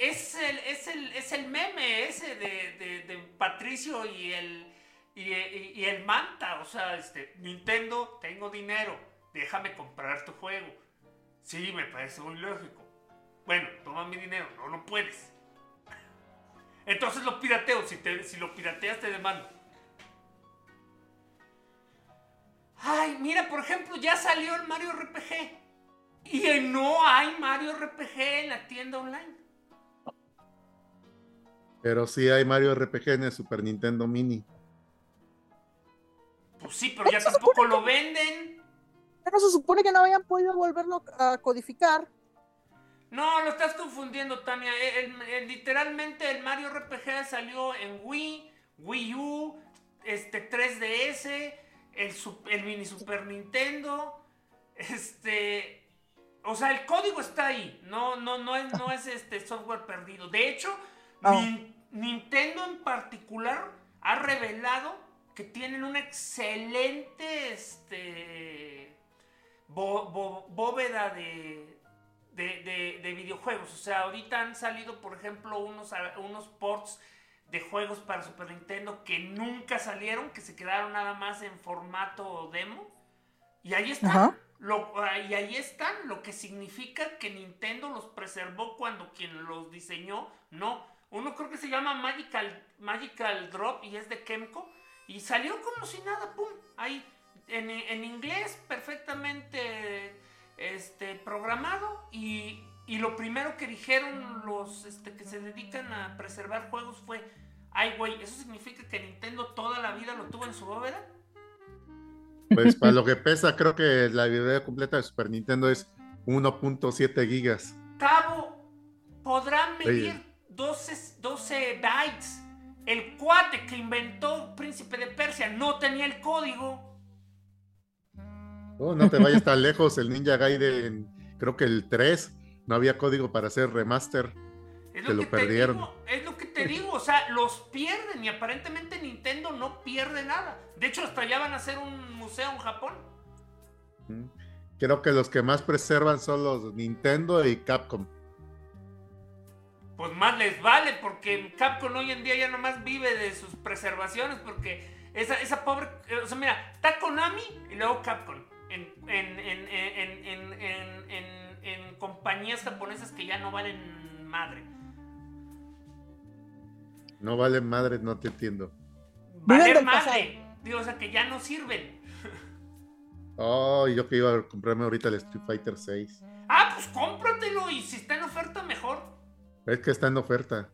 es el, es el, es el meme ese de, de- Patricio y el, y el Manta. O sea, este, Nintendo, tengo dinero, déjame comprar tu juego. Sí, me parece muy lógico. Bueno, toma mi dinero. No, no puedes. Entonces lo pirateo. Si, te, si lo pirateas, te demando. Ay, mira, por ejemplo, ya salió el Mario RPG. Y no hay Mario RPG en la tienda online. Pero sí hay Mario RPG en el Super Nintendo Mini. Pues sí, pero ya tampoco lo venden. Pero se supone que no habían podido volverlo a codificar. No, lo estás confundiendo, Tania. literalmente el Mario RPG salió en Wii, Wii U, este 3DS, el, el mini Super Nintendo. Este. O sea, el código está ahí. No, no, no es, no es este software perdido. De hecho, Nintendo en particular ha revelado que tienen una excelente este, bóveda de, de, videojuegos. O sea, ahorita han salido, por ejemplo, unos, unos ports de juegos para Super Nintendo que nunca salieron, que se quedaron nada más en formato demo. Y ahí están. Lo, y ahí están, lo que significa que Nintendo los preservó cuando quien los diseñó no. Uno creo que se llama Magical, Magical Drop y es de Kemco. Y salió como si nada, pum, ahí. En, inglés perfectamente este, programado. Y, lo primero que dijeron los este, que se dedican a preservar juegos fue, ay güey, ¿eso significa que Nintendo toda la vida lo tuvo en su bóveda? Pues para lo que pesa, creo que la video completa de Super Nintendo es 1.7 gigas. Cabo, podrán medir 12, 12 bytes. El cuate que inventó Príncipe de Persia no tenía el código. Oh, no te vayas tan lejos, el Ninja Gaiden, creo que el 3, no había código para hacer remaster. Es lo, que perdieron. es lo que te digo, o sea, los pierden y aparentemente Nintendo no pierde nada. De hecho, hasta allá van a hacer un museo en Japón. Creo que los que más preservan son los Nintendo y Capcom pues más les vale, porque Capcom hoy en día ya nomás vive de sus preservaciones, porque esa, esa pobre, o sea, mira, está Konami y luego Capcom, en, en, compañías japonesas que ya no valen madre. No valen madre, no te entiendo. Valen madre, digo, o sea, que ya no sirven. Oh, yo que iba a comprarme ahorita el Street Fighter 6. Ah, pues cómpratelo y si está en oferta mejor. Es que está en oferta.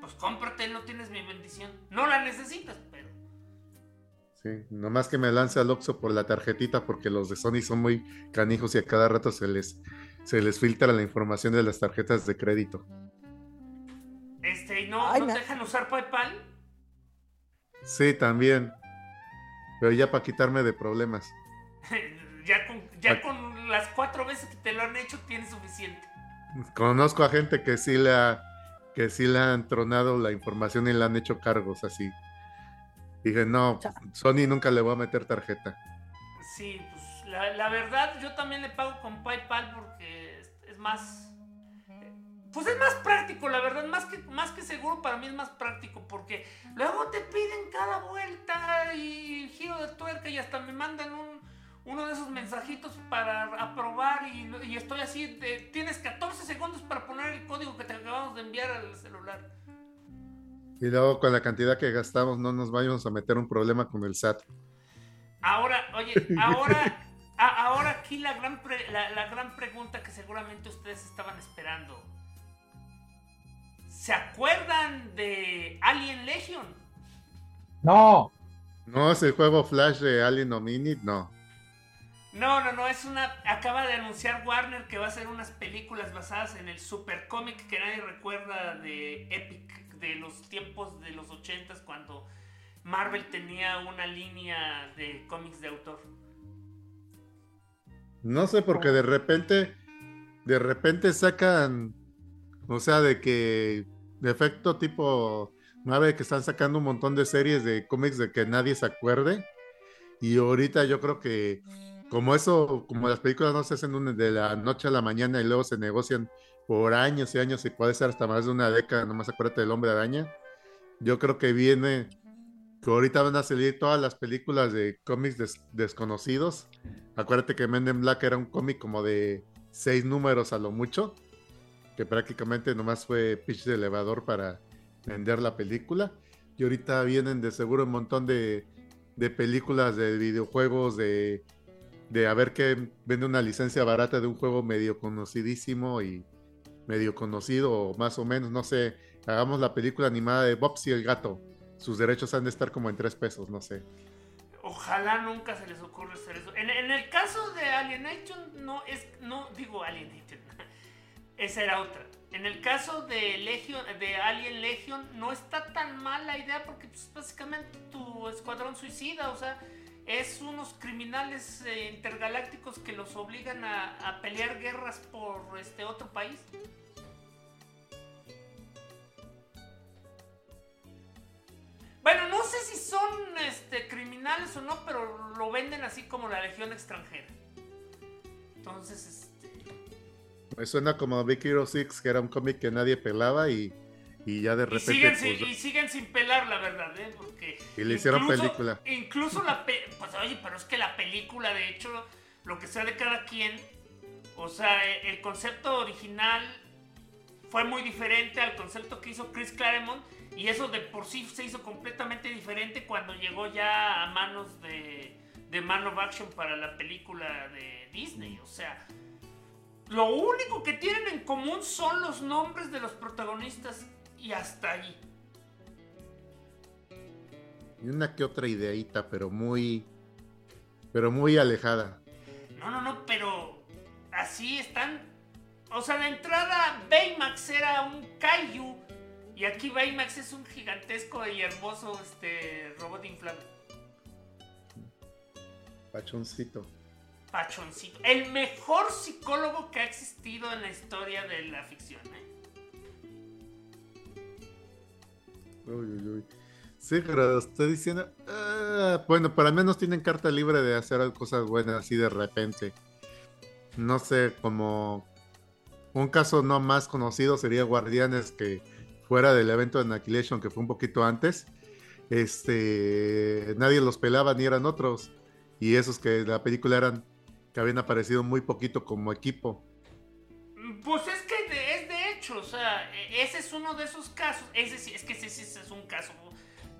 Pues cómprate, no tienes mi bendición. No la necesitas, pero. Sí, nomás que me lance al Oxxo por la tarjetita porque los de Sony son muy canijos y a cada rato se les, se les filtra la información de las tarjetas de crédito. Este, ¿y no, ¿no te dejan usar PayPal? Sí, también. Pero ya para quitarme de problemas. ya con, ya con las cuatro veces que te lo han hecho tienes suficiente. Conozco a gente que sí le ha, que sí le han tronado la información y le han hecho cargos así. Dije, no, Sony nunca le voy a meter tarjeta. Sí, pues la, verdad yo también le pago con PayPal porque es, más... Pues es más práctico, la verdad, más que, más que seguro para mí es más práctico porque luego te piden cada vuelta y giro de tuerca y hasta me mandan un, uno de esos mensajitos para aprobar y, estoy así, tienes 14 segundos para poner el código que te acabamos de enviar al celular. Y luego con la cantidad que gastamos no nos vayamos a meter un problema con el SAT. Ahora, oye, ahora, ahora aquí la gran, la gran pregunta que seguramente ustedes estaban esperando. ¿Se acuerdan de Alien Legion? No. No, es el juego Flash de Alien Omnit, no. No, no, no, es una. Acaba de anunciar Warner que va a hacer unas películas basadas en el super cómic que nadie recuerda de Epic, de los tiempos de los ochentas cuando Marvel tenía una línea de cómics de autor. No sé, porque de repente, de repente sacan, o sea, de que, de efecto tipo 9, que están sacando un montón de series de cómics de que nadie se acuerde. Y ahorita yo creo que como eso, como las películas no se hacen de la noche a la mañana y luego se negocian por años y años y puede ser hasta más de una década, nomás acuérdate del hombre araña. Yo creo que viene, que ahorita van a salir todas las películas de cómics desconocidos. Acuérdate que Men in Black era un cómic como de seis números a lo mucho, que prácticamente nomás fue pitch de elevador para vender la película. Y ahorita vienen de seguro un montón de, de películas de videojuegos, de de a ver que vende una licencia barata de un juego medio conocidísimo y medio conocido, más o menos, no sé, hagamos la película animada de Bobsy el gato. Sus derechos han de estar como en tres pesos, no sé. Ojalá nunca se les ocurra hacer eso. En, en el caso de Alienation, no es, no digo Alienation, esa era otra. En el caso de Legion, de Alien Legion, no está tan mal la idea porque pues, básicamente tu escuadrón suicida, o sea, es unos criminales eh, intergalácticos que los obligan a, a, pelear guerras por este otro país. Bueno, no sé si son este, criminales o no, pero lo venden así como la Legión extranjera. Entonces, este... Me suena como Big Hero 6, que era un cómic que nadie pelaba y, y ya de repente... Y siguen, pues, sin, y siguen, sin, pelar, la verdad, ¿eh? Porque... Y le hicieron incluso, película. Incluso la... Pe oye, pero es que la película, de hecho, lo que sea de cada quien, o sea, el concepto original fue muy diferente al concepto que hizo Chris Claremont y eso de por sí se hizo completamente diferente cuando llegó ya a manos de, de Man of Action para la película de Disney. O sea, lo único que tienen en común son los nombres de los protagonistas y hasta ahí. Y una que otra ideita, pero muy. Pero muy alejada. No, no, no, pero así están. O sea, de entrada, Baymax era un Kaiju. Y aquí Baymax es un gigantesco y hermoso este, robot inflable. Pachoncito. Pachoncito. El mejor psicólogo que ha existido en la historia de la ficción. ¿eh? Uy, uy, uy. Sí, pero estoy diciendo. Uh, bueno, pero al menos tienen carta libre de hacer cosas buenas así de repente. No sé, como. Un caso no más conocido sería Guardianes, que fuera del evento de Annihilation, que fue un poquito antes, este, nadie los pelaba ni eran otros. Y esos que la película eran, que habían aparecido muy poquito como equipo. Pues es que es de hecho, o sea, ese es uno de esos casos. Ese sí, es que ese, ese es un caso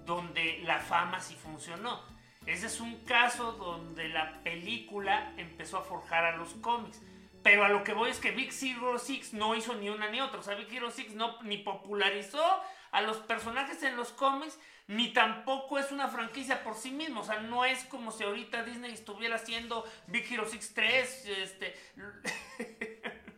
donde la fama sí funcionó. Ese es un caso donde la película empezó a forjar a los cómics. Pero a lo que voy es que Big Hero 6 no hizo ni una ni otra. O sea, Big Hero 6 no, ni popularizó a los personajes en los cómics, ni tampoco es una franquicia por sí mismo. O sea, no es como si ahorita Disney estuviera haciendo Big Hero 6 3. Este...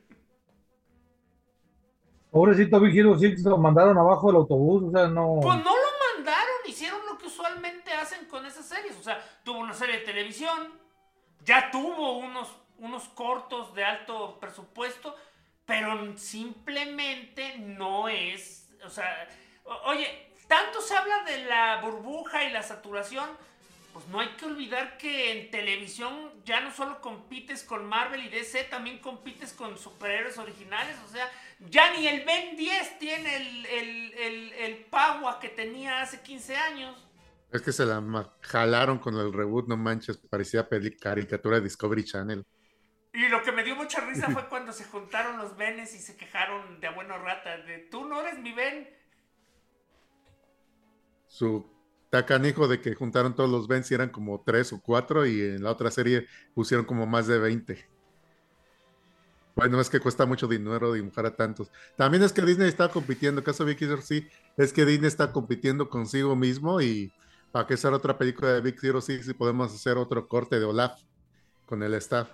Pobrecito Big Hero 6 lo mandaron abajo del autobús, o sea, no. Pues no lo mandaron, hicieron lo que usualmente hacen con esas series. O sea, tuvo una serie de televisión, ya tuvo unos unos cortos de alto presupuesto, pero simplemente no es, o sea, oye, tanto se habla de la burbuja y la saturación, pues no hay que olvidar que en televisión ya no solo compites con Marvel y DC, también compites con superhéroes originales, o sea, ya ni el Ben 10 tiene el, el, el, el power que tenía hace 15 años. Es que se la jalaron con el reboot, no manches, parecía caricatura de Discovery Channel. Y lo que me dio mucha risa fue cuando se juntaron los Benes y se quejaron de a bueno rata, de tú no eres mi Ben. Su tacanijo de que juntaron todos los Bens y eran como tres o cuatro y en la otra serie pusieron como más de 20. Bueno, es que cuesta mucho dinero dibujar a tantos. También es que Disney está compitiendo, caso Vicky sí, es que Disney está compitiendo consigo mismo y para que sea otra película de Big Zero sí, si podemos hacer otro corte de Olaf con el staff.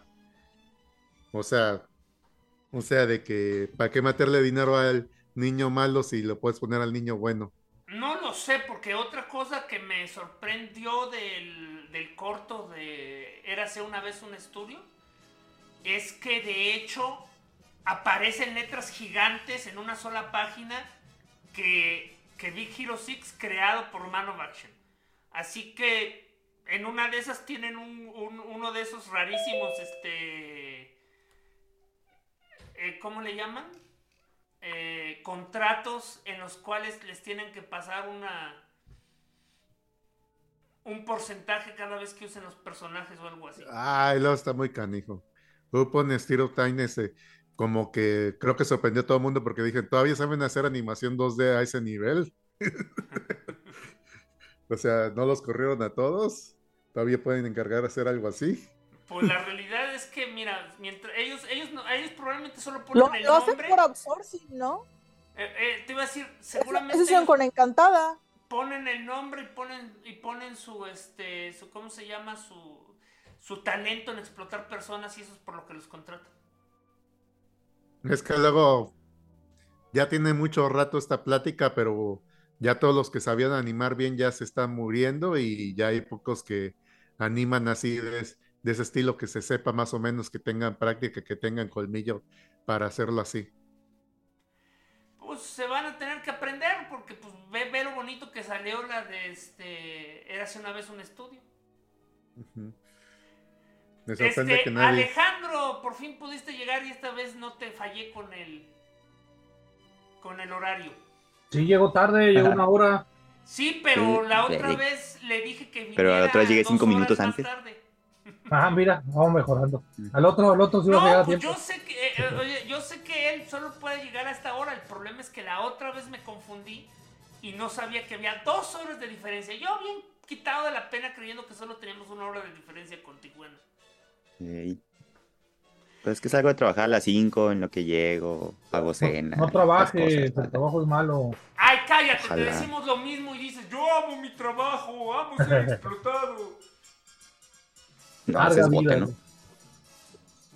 O sea, o sea, de que ¿para qué meterle dinero al niño malo si lo puedes poner al niño bueno? No lo sé, porque otra cosa que me sorprendió del, del corto de Érase una vez un estudio es que de hecho aparecen letras gigantes en una sola página que, que Big Hero 6 creado por Man of Action. Así que en una de esas tienen un, un, uno de esos rarísimos, este eh, ¿cómo le llaman? Eh, contratos en los cuales les tienen que pasar una un porcentaje cada vez que usen los personajes o algo así. Ay, luego está muy canijo. Tú pones Tiro Time ese, como que creo que sorprendió a todo el mundo porque dije, ¿todavía saben hacer animación 2D a ese nivel? o sea, ¿no los corrieron a todos? ¿Todavía pueden encargar hacer algo así? Pues la realidad es que, mira, mientras ellos, ellos, no, ellos probablemente solo ponen Lo, el lo hacen nombre. por outsourcing, ¿no? Eh, eh, te iba a decir, Eso seguramente hicieron ellos con Encantada. ponen el nombre y ponen y ponen su este su cómo se llama su su talento en explotar personas y eso es por lo que los contratan. Es que luego ya tiene mucho rato esta plática, pero ya todos los que sabían animar bien ya se están muriendo y ya hay pocos que animan así de, es- de ese estilo que se sepa más o menos, que tengan práctica, que tengan colmillo para hacerlo así. Pues se van a tener que aprender porque pues ve, ve lo bonito que salió la de este era hace una vez un estudio. Ujú. Me sorprende Este, que nadie. Alejandro, por fin pudiste llegar y esta vez no te fallé con el con el horario. Sí, llegó tarde, llegó una hora. Sí, pero la otra vez le dije que Pero a la otra vez llegué cinco minutos antes. tarde. Ah, mira, vamos mejorando. Al otro, al otro sí va a llegar No, a pues tiempo. yo sé que, eh, eh, oye, yo sé que él solo puede llegar a esta hora. El problema es que la otra vez me confundí y no sabía que había dos horas de diferencia. Yo bien quitado de la pena creyendo que solo teníamos una hora de diferencia con Tijuana. Ey. Pues es que salgo de trabajar a las 5 en lo que llego, hago cena. No trabajes, cosas, el trabajo es malo. Ay, cállate, te decimos lo mismo y dices, yo amo mi trabajo, amo ser explotado. No, Larga ese es bote. ¿no?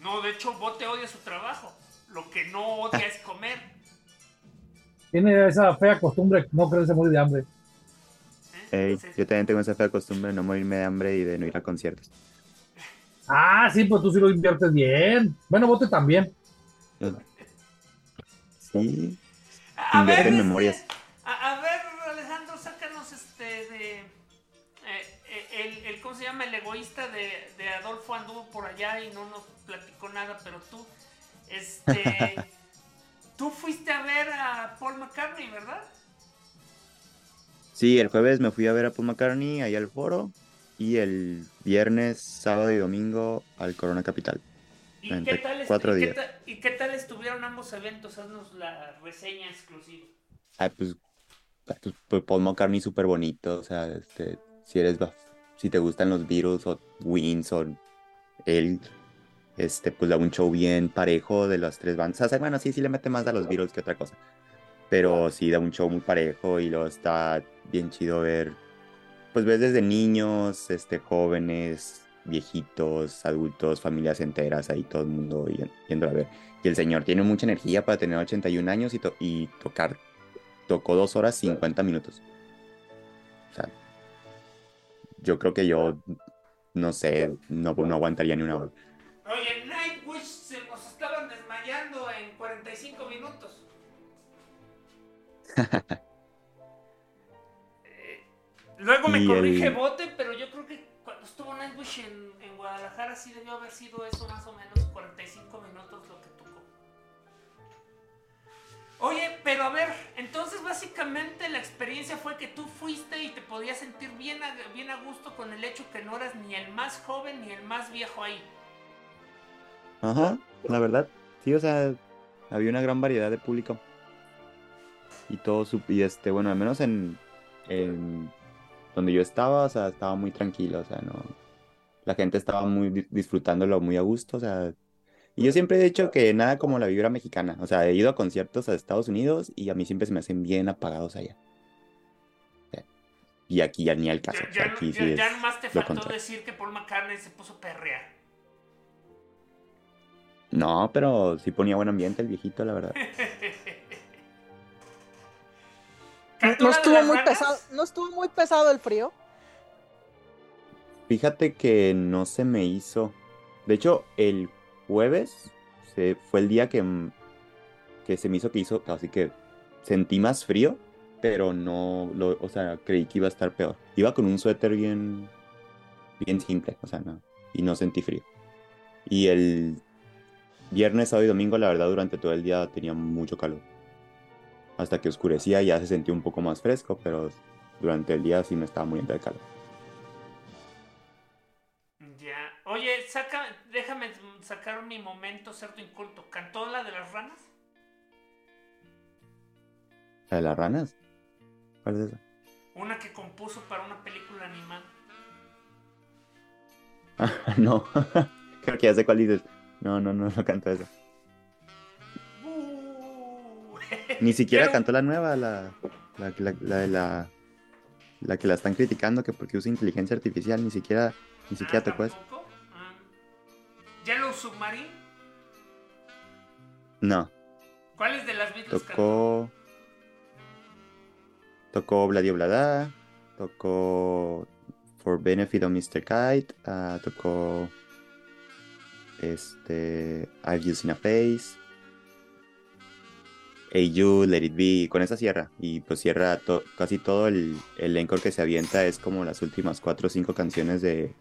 No, de hecho, Bote odia su trabajo. Lo que no odia es comer. Tiene esa fea costumbre, no creerse morir de hambre. ¿eh? Ey, Entonces, yo también tengo esa fea costumbre de no morirme de hambre y de no ir a conciertos. Ah, sí, pues tú sí lo inviertes bien. Bueno, bote también. Sí, a, invierte ver, en memorias. A, a ver, Alejandro, sácanos este de. eh, eh, el, el- ¿Cómo se llama? El egoísta de, de Adolfo anduvo por allá y no nos platicó nada, pero tú. Este. tú fuiste a ver a Paul McCartney, ¿verdad? Sí, el jueves me fui a ver a Paul McCartney ahí al foro y el viernes, sábado y domingo al Corona Capital. ¿Y qué, tal cuatro y qué días. ta- ¿Y qué tal estuvieron ambos eventos? Haznos la reseña exclusiva. Ay, pues, pues, pues, Paul McCartney súper bonito, o sea, este, si eres, si te gustan los Beatles o Wings o él, este, pues da un show bien parejo de las tres bandas. O sea, bueno, sí, sí le mete más a los Beatles que otra cosa. Pero sí da un show muy parejo y luego está bien chido ver, pues ves desde niños, este, jóvenes, viejitos, adultos, familias enteras, ahí todo el mundo yendo a ver. Y el señor tiene mucha energía para tener 81 años y, to- y tocar. Tocó dos horas 50 minutos. O sea, yo creo que yo, no sé, no, no aguantaría ni una hora. Oye, Nightwish se nos estaban desmayando en 45 minutos. Luego me corrige el- Bote, pero yo creo que cuando estuvo Nightwish en, en Guadalajara sí debió haber sido eso más o menos 45 minutos lo que tocó. Oye, pero a ver, entonces básicamente la experiencia fue que tú fuiste y te podías sentir bien a, bien a gusto con el hecho que no eras ni el más joven ni el más viejo ahí. Ajá, la verdad. Sí, o sea, había una gran variedad de público. Y todo su, y este, bueno, al menos en, en donde yo estaba, o sea, estaba muy tranquilo, o sea, no. La gente estaba muy di- disfrutándolo muy a gusto, o sea. Y yo siempre he dicho que nada como la vibra mexicana. O sea, he ido a conciertos a Estados Unidos y a mí siempre se me hacen bien apagados allá. Y aquí ya ni al caso. Ya, ya, aquí ya- sí ya es nomás te faltó contrario. decir que Paul McCartney se puso a perrear. No, pero sí ponía buen ambiente el viejito, la verdad. ¿Cantó No estuvo muy pesado, no estuvo muy pesado el frío. Fíjate que no se me hizo. De hecho, el jueves se, fue el día que, m- que se me hizo que hizo, así que sentí más frío, pero no, lo, o sea, creí que iba a estar peor. Iba con un suéter bien, bien simple, o sea, no, y no sentí frío. Y el viernes, sábado y domingo, la verdad, durante todo el día tenía mucho calor. Hasta que oscurecía y ya se sentía un poco más fresco, pero durante el día sí me estaba muriendo de calor. Ya. Oye, saca, déjame sacar mi momento cerdo inculto. ¿Cantó la de las ranas? ¿La de las ranas? ¿Cuál es esa? Una que compuso para una película animada. no. Creo que ya sé cuál dices. No, no, no, no canto eso. Ni siquiera Pero- cantó la nueva, la, la, la, la la, la que la están criticando que porque usa inteligencia artificial, ni siquiera, ni siquiera Ah, tocó eso. Ah. ¿Yellow Submarine? No, ¿Cuáles de las Beatles cantó? tocó. Tocó Bladio Blada, tocó For Benefit of Mr. Kite, ah, tocó. Este. I've Used in a Face. Hey You, Let It Be, con esa cierra. Y pues cierra to- casi todo el, el encore que se avienta, es como las últimas cuatro o cinco canciones de,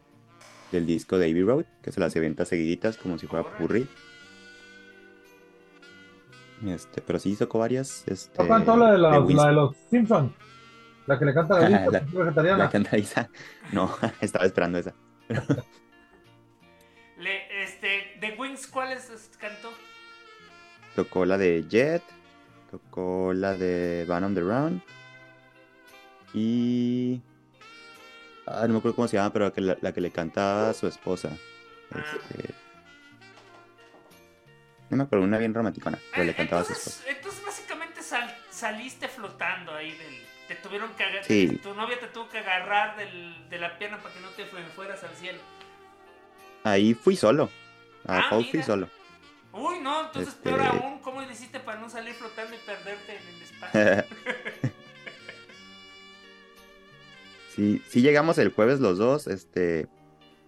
del disco de Abbey Road, que se las avienta seguiditas como si fuera purri. Este, pero sí tocó varias. Este, la de, la de los Simpsons. La que le canta la La- vegetariana. la cantariza. No, estaba esperando esa. Le, este, ¿The Wings cuáles es- cantó? Tocó la de Jet, tocó la de Van on the Run y... Ah, no me acuerdo cómo se llama, pero la que, la, la que le cantaba a su esposa. Este, No me acuerdo, una bien romanticona, pero le cantaba a su esposa. entonces, entonces básicamente sal- saliste flotando ahí del... Te tuvieron que agarrar... Sí. Tu novia te tuvo que agarrar del- de la pierna para que no te fue- fueras al cielo. Ahí fui solo. A Ah, fui solo. Uy, no, entonces Este- peor aún, ¿cómo le hiciste para no salir flotando y perderte en el espacio? sí, sí llegamos el jueves los dos, este,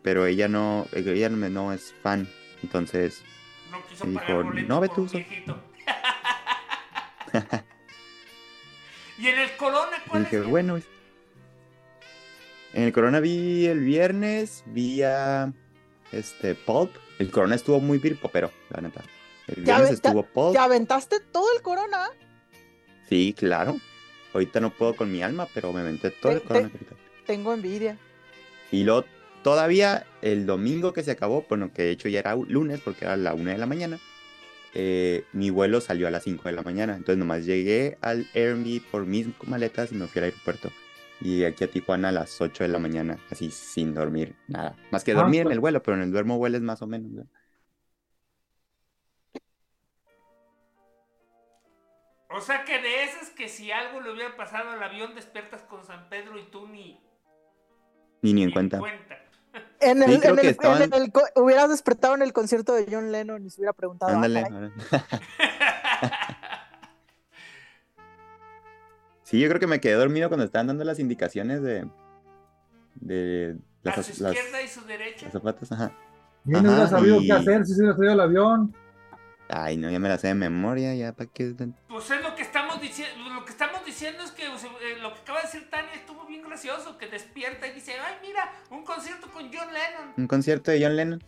pero ella no, ella no, es fan, entonces No quiso pagar con- boleto no, ve tú, y en el Corona, ¿cuál dije, es? bueno, en el Corona vi el viernes, vi a este Pulp, el Corona estuvo muy pero la neta. El viernes estuvo Pulp, ¿Te aventaste todo el corona? sí, claro. Ahorita no puedo con mi alma, pero me aventé todo el Corona. te-. Tengo envidia. Y luego todavía el domingo que se acabó, bueno, que de hecho ya era lunes porque era la una de la mañana, eh, mi vuelo salió a las 5 de la mañana. Entonces nomás llegué al Airbnb por mis maletas y me fui al aeropuerto. Y aquí a Tijuana a las 8 de la mañana, así sin dormir, nada. Más que Ah, dormir en pues. el vuelo, pero en el duermo vueles más o menos. ¿no? O sea que de esas que si algo le hubiera pasado al avión despiertas con San Pedro y tú ni, Ni ni en ni cuenta. En el, Sí, creo en que el- estaban- en el co- hubieras despertado en el concierto de John Lennon y se hubiera preguntado. ah, Ándale. Sí, yo creo que me quedé dormido cuando estaban dando las indicaciones de. de las, a su las- izquierda y su derecha. las zapatas, ajá. Yo no hubiera sabido y- qué hacer si se hubiera subido al avión. Ay, no, ya me la sé de memoria, ya para qué. Pues es lo que estamos diciendo, lo que estamos diciendo es que o sea, eh, lo que acaba de decir Tania estuvo bien gracioso, que despierta y dice, ay mira, un concierto con John Lennon Un concierto de John Lennon.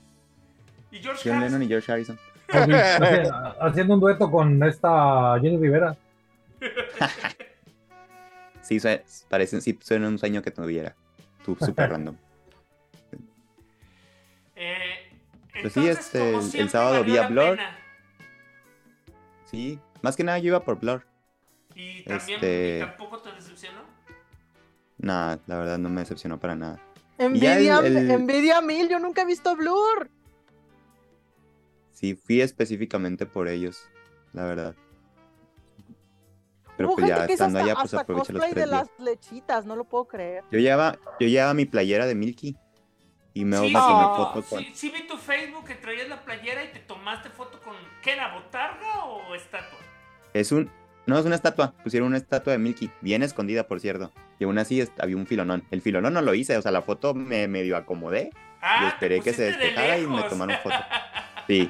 y George John Harrison. Lennon y George Harrison. Haci- Haciendo un dueto con esta Jenny Rivera. Sí, sue- parece, sí, suena un sueño que tuviera. Tú, súper random. Eh, Pues sí, entonces, este, como el- sábado vi a Blur. pena. Sí, más que nada yo iba por Blur. Y también Este- y tampoco te decepcionó. Nada, la verdad no me decepcionó para nada. Envidia, el- el- envidia mil, yo nunca he visto Blur. Sí, fui específicamente por ellos, la verdad. Pero Hubo pues ya estando hasta, allá, pues hasta aproveché los tres de días. las lechitas, no lo puedo creer. Yo llevaba, yo llevaba mi playera de Milky. Y me, Sí, no, foto con. sí, sí vi tu Facebook que traías la playera y te tomaste foto con, ¿qué era, botarga o estatua? Es un. No, es una estatua. Pusieron una estatua de Milky, bien escondida, por cierto. Y aún así est- había un filonón. El filonón no lo hice, o sea, la foto me medio acomodé. Ah, y esperé que se de despejara y me tomaron foto. Sí,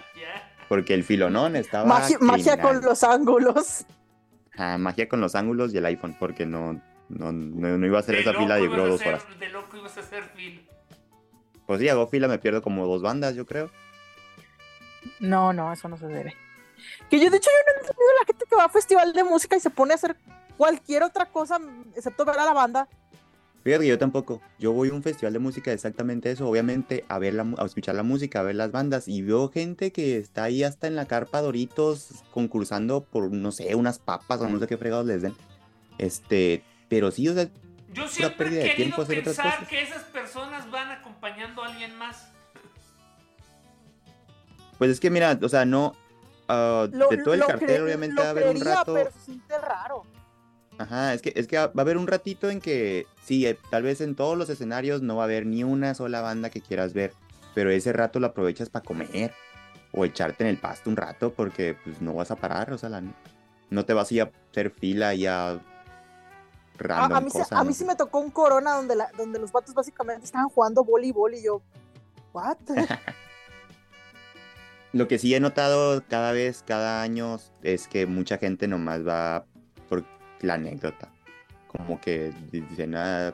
porque el filonón estaba. Magia, con los ángulos. Ah, magia con los ángulos y el iPhone, porque no, no, no, no iba a hacer esa fila de ibas creo a dos hacer- horas. De loco ibas a hacer fila. Pues sí, hago fila, me pierdo como dos bandas, yo creo. No, no, eso no se debe. Que yo, de hecho, yo no he entendido la gente que va a festival de música y se pone a hacer cualquier otra cosa, excepto ver a la banda. Fíjate que yo tampoco. Yo voy a un festival de música exactamente eso, obviamente a ver la, a escuchar la música, a ver las bandas y veo gente que está ahí hasta en la carpa Doritos concursando por no sé, unas papas o no sé qué fregados les den. Este, pero sí, o sea, Yo siempre pérdida de he querido tiempo hacer otras pensar cosas. que esas personas van acompañando a alguien más. Pues es que mira, o sea, no. Lo- de todo el cartel, obviamente va a haber un rato. pero se siente raro. Ajá, es que, es que va a haber un ratito en que sí, eh, tal vez en todos los escenarios no va a haber ni una sola banda que quieras ver, pero ese rato lo aprovechas para comer o echarte en el pasto un rato porque pues no vas a parar, o sea, la- no te vas a ir a hacer fila y a A, random a mí, se- cosa, a ¿no? mí sí me tocó un corona donde, la, donde los vatos básicamente estaban jugando voleibol y yo, ¿what? Lo que sí he notado cada vez, cada año, es que mucha gente nomás va la anécdota. Como que dicen, ah,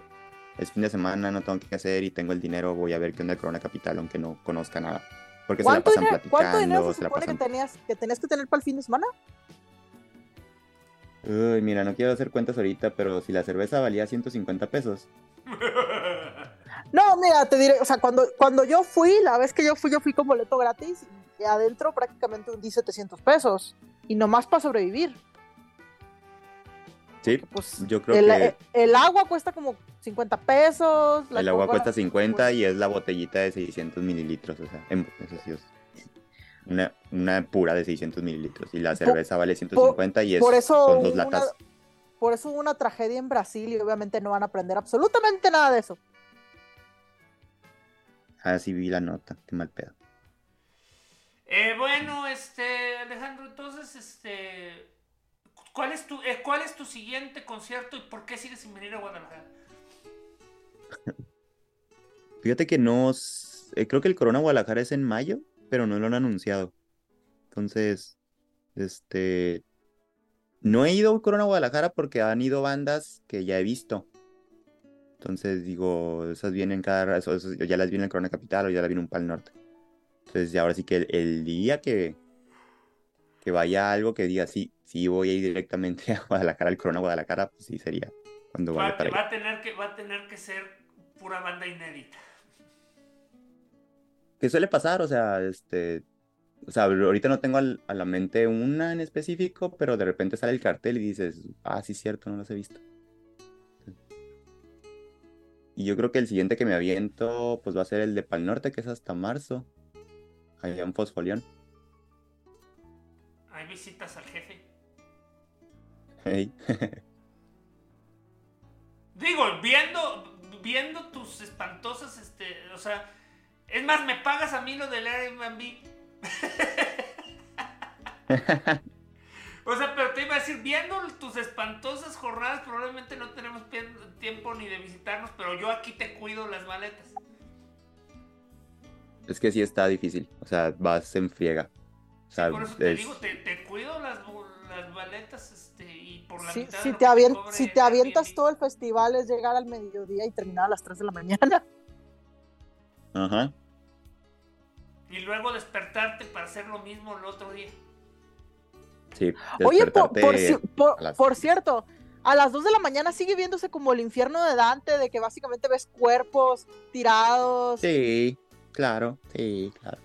es fin de semana, no tengo que hacer y tengo el dinero, voy a ver qué onda el Corona Capital, aunque no conozca nada. Porque se la ¿Cuánto pasan dinero, cuánto dinero platicando, se se la que tenías, que tenías que tener para el fin de semana? Uy, mira, no quiero hacer cuentas ahorita, pero si la cerveza valía 150 pesos. No, mira, te diré, o sea, cuando, cuando yo fui, la vez que yo fui, yo fui con boleto gratis y adentro prácticamente hundí 700 pesos y nomás para sobrevivir. Sí, Pues yo creo el, que el agua cuesta como 50 pesos. la el agua cuesta 50 pues, y es la botellita de 600 mililitros, o sea, en- sí una, una pura de 600 mililitros. Y la cerveza vale 150 y es, por eso son dos una- latas. Por eso hubo una tragedia en Brasil y obviamente no van a aprender absolutamente nada de eso. Ah, sí vi la nota, qué mal pedo. Eh, bueno, este, Alejandro, entonces, este, ¿cuál es tu, eh, cuál es tu siguiente concierto y por qué sigues sin venir a Guadalajara? Fíjate que no, eh, creo que el Corona Guadalajara es en mayo, pero no lo han anunciado. Entonces, este, no he ido al Corona Guadalajara porque han ido bandas que ya he visto. Entonces digo, esas vienen cada, ra- eso- eso ya las vi en el Corona Capital o ya las vi en un Pal Norte. Entonces, ahora sí que el día que, que vaya algo que diga, sí, sí voy a ir directamente a Guadalajara, al Corona Guadalajara, pues sí sería cuando vaya Va, para va a tener que, va a tener que ser pura banda inédita. ¿Qué suele pasar? O sea, este, o sea, ahorita no tengo al- a la mente una en específico, pero de repente sale el cartel y dices, ah, sí, cierto, no los he visto. Y yo creo que el siguiente que me aviento, pues va a ser el de Pal Norte, que es hasta marzo, allá en Fosfolión. Hay visitas al jefe. Hey. Digo, viendo, viendo tus espantosas, este, o sea, es más, me pagas a mí lo del Airbnb. O sea, pero te iba a decir, viendo tus espantosas jornadas, probablemente no tenemos tiempo ni de visitarnos, pero yo aquí te cuido las maletas. Es que sí está difícil, o sea, vas en friega. O sea, Por eso te es- digo, te, te cuido las, las maletas, este, y por la Si, mitad de si te, avien- si te avientas todo el festival es llegar al mediodía y terminar a las 3 de la mañana. Ajá. Y luego despertarte para hacer lo mismo el otro día. Sí, Oye, por, por, las- por cierto, a las 2 de la mañana sigue viéndose como el infierno de Dante, de que básicamente ves cuerpos tirados. Sí, claro, sí, claro.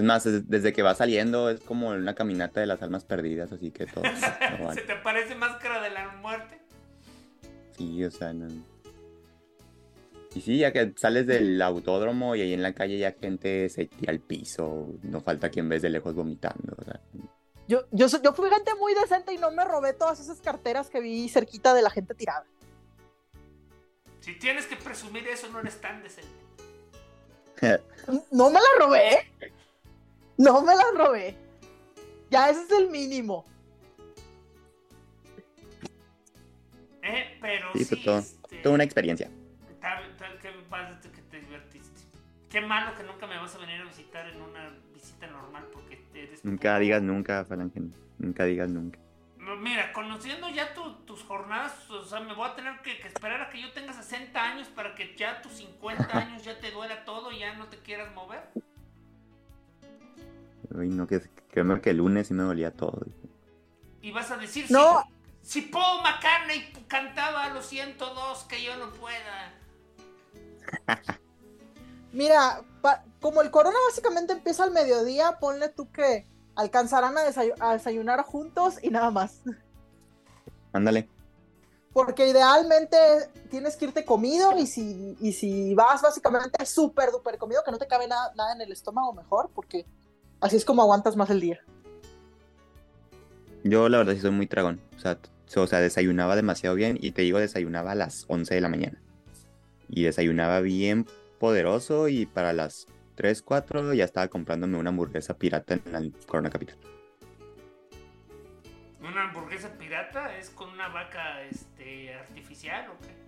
Es más, es- desde que va saliendo es como una caminata de las almas perdidas, así que todo. no vale. ¿Se te parece máscara de la muerte? Sí, o sea, no. Y sí, ya que sales del autódromo y ahí en la calle ya gente se tira al piso, no falta quien ves de lejos vomitando, o sea. Yo, yo, yo fui gente muy decente y no me robé todas esas carteras que vi cerquita de la gente tirada. Si tienes que presumir eso, no eres tan decente. No me la robé. No me la robé. Ya ese es el mínimo. Eh, pero Sí, sí, fue todo, este, toda una experiencia. tal- tal que te divertiste. Qué malo que nunca me vas a venir a visitar en una visita normal porque eres... Nunca digas nunca, Falange, nunca digas nunca. Mira, conociendo ya tu- tus jornadas, o sea, me voy a tener que, que esperar a que yo tenga 60 años para que ya tus 50 años ya te duela todo y ya no te quieras mover. Uy, no, que, créeme que el lunes sí me dolía todo. Y vas a decir, No. si, si Paul McCartney cantaba a los 102, que yo no pueda. Mira, pa- como el corona básicamente empieza al mediodía, ponle tú que alcanzarán a, a desayunar juntos y nada más. Ándale. Porque idealmente tienes que irte comido y si, y si vas básicamente súper duper comido, que no te cabe nada, nada en el estómago mejor, porque Así es como aguantas más el día. Yo la verdad sí soy muy tragón. O sea, o sea, desayunaba demasiado bien y te digo, desayunaba a las 11 de la mañana. Y desayunaba bien poderoso y para las 3, 4 ya estaba comprándome una hamburguesa pirata en la Corona Capital. ¿Una hamburguesa pirata es con una vaca este, artificial o qué?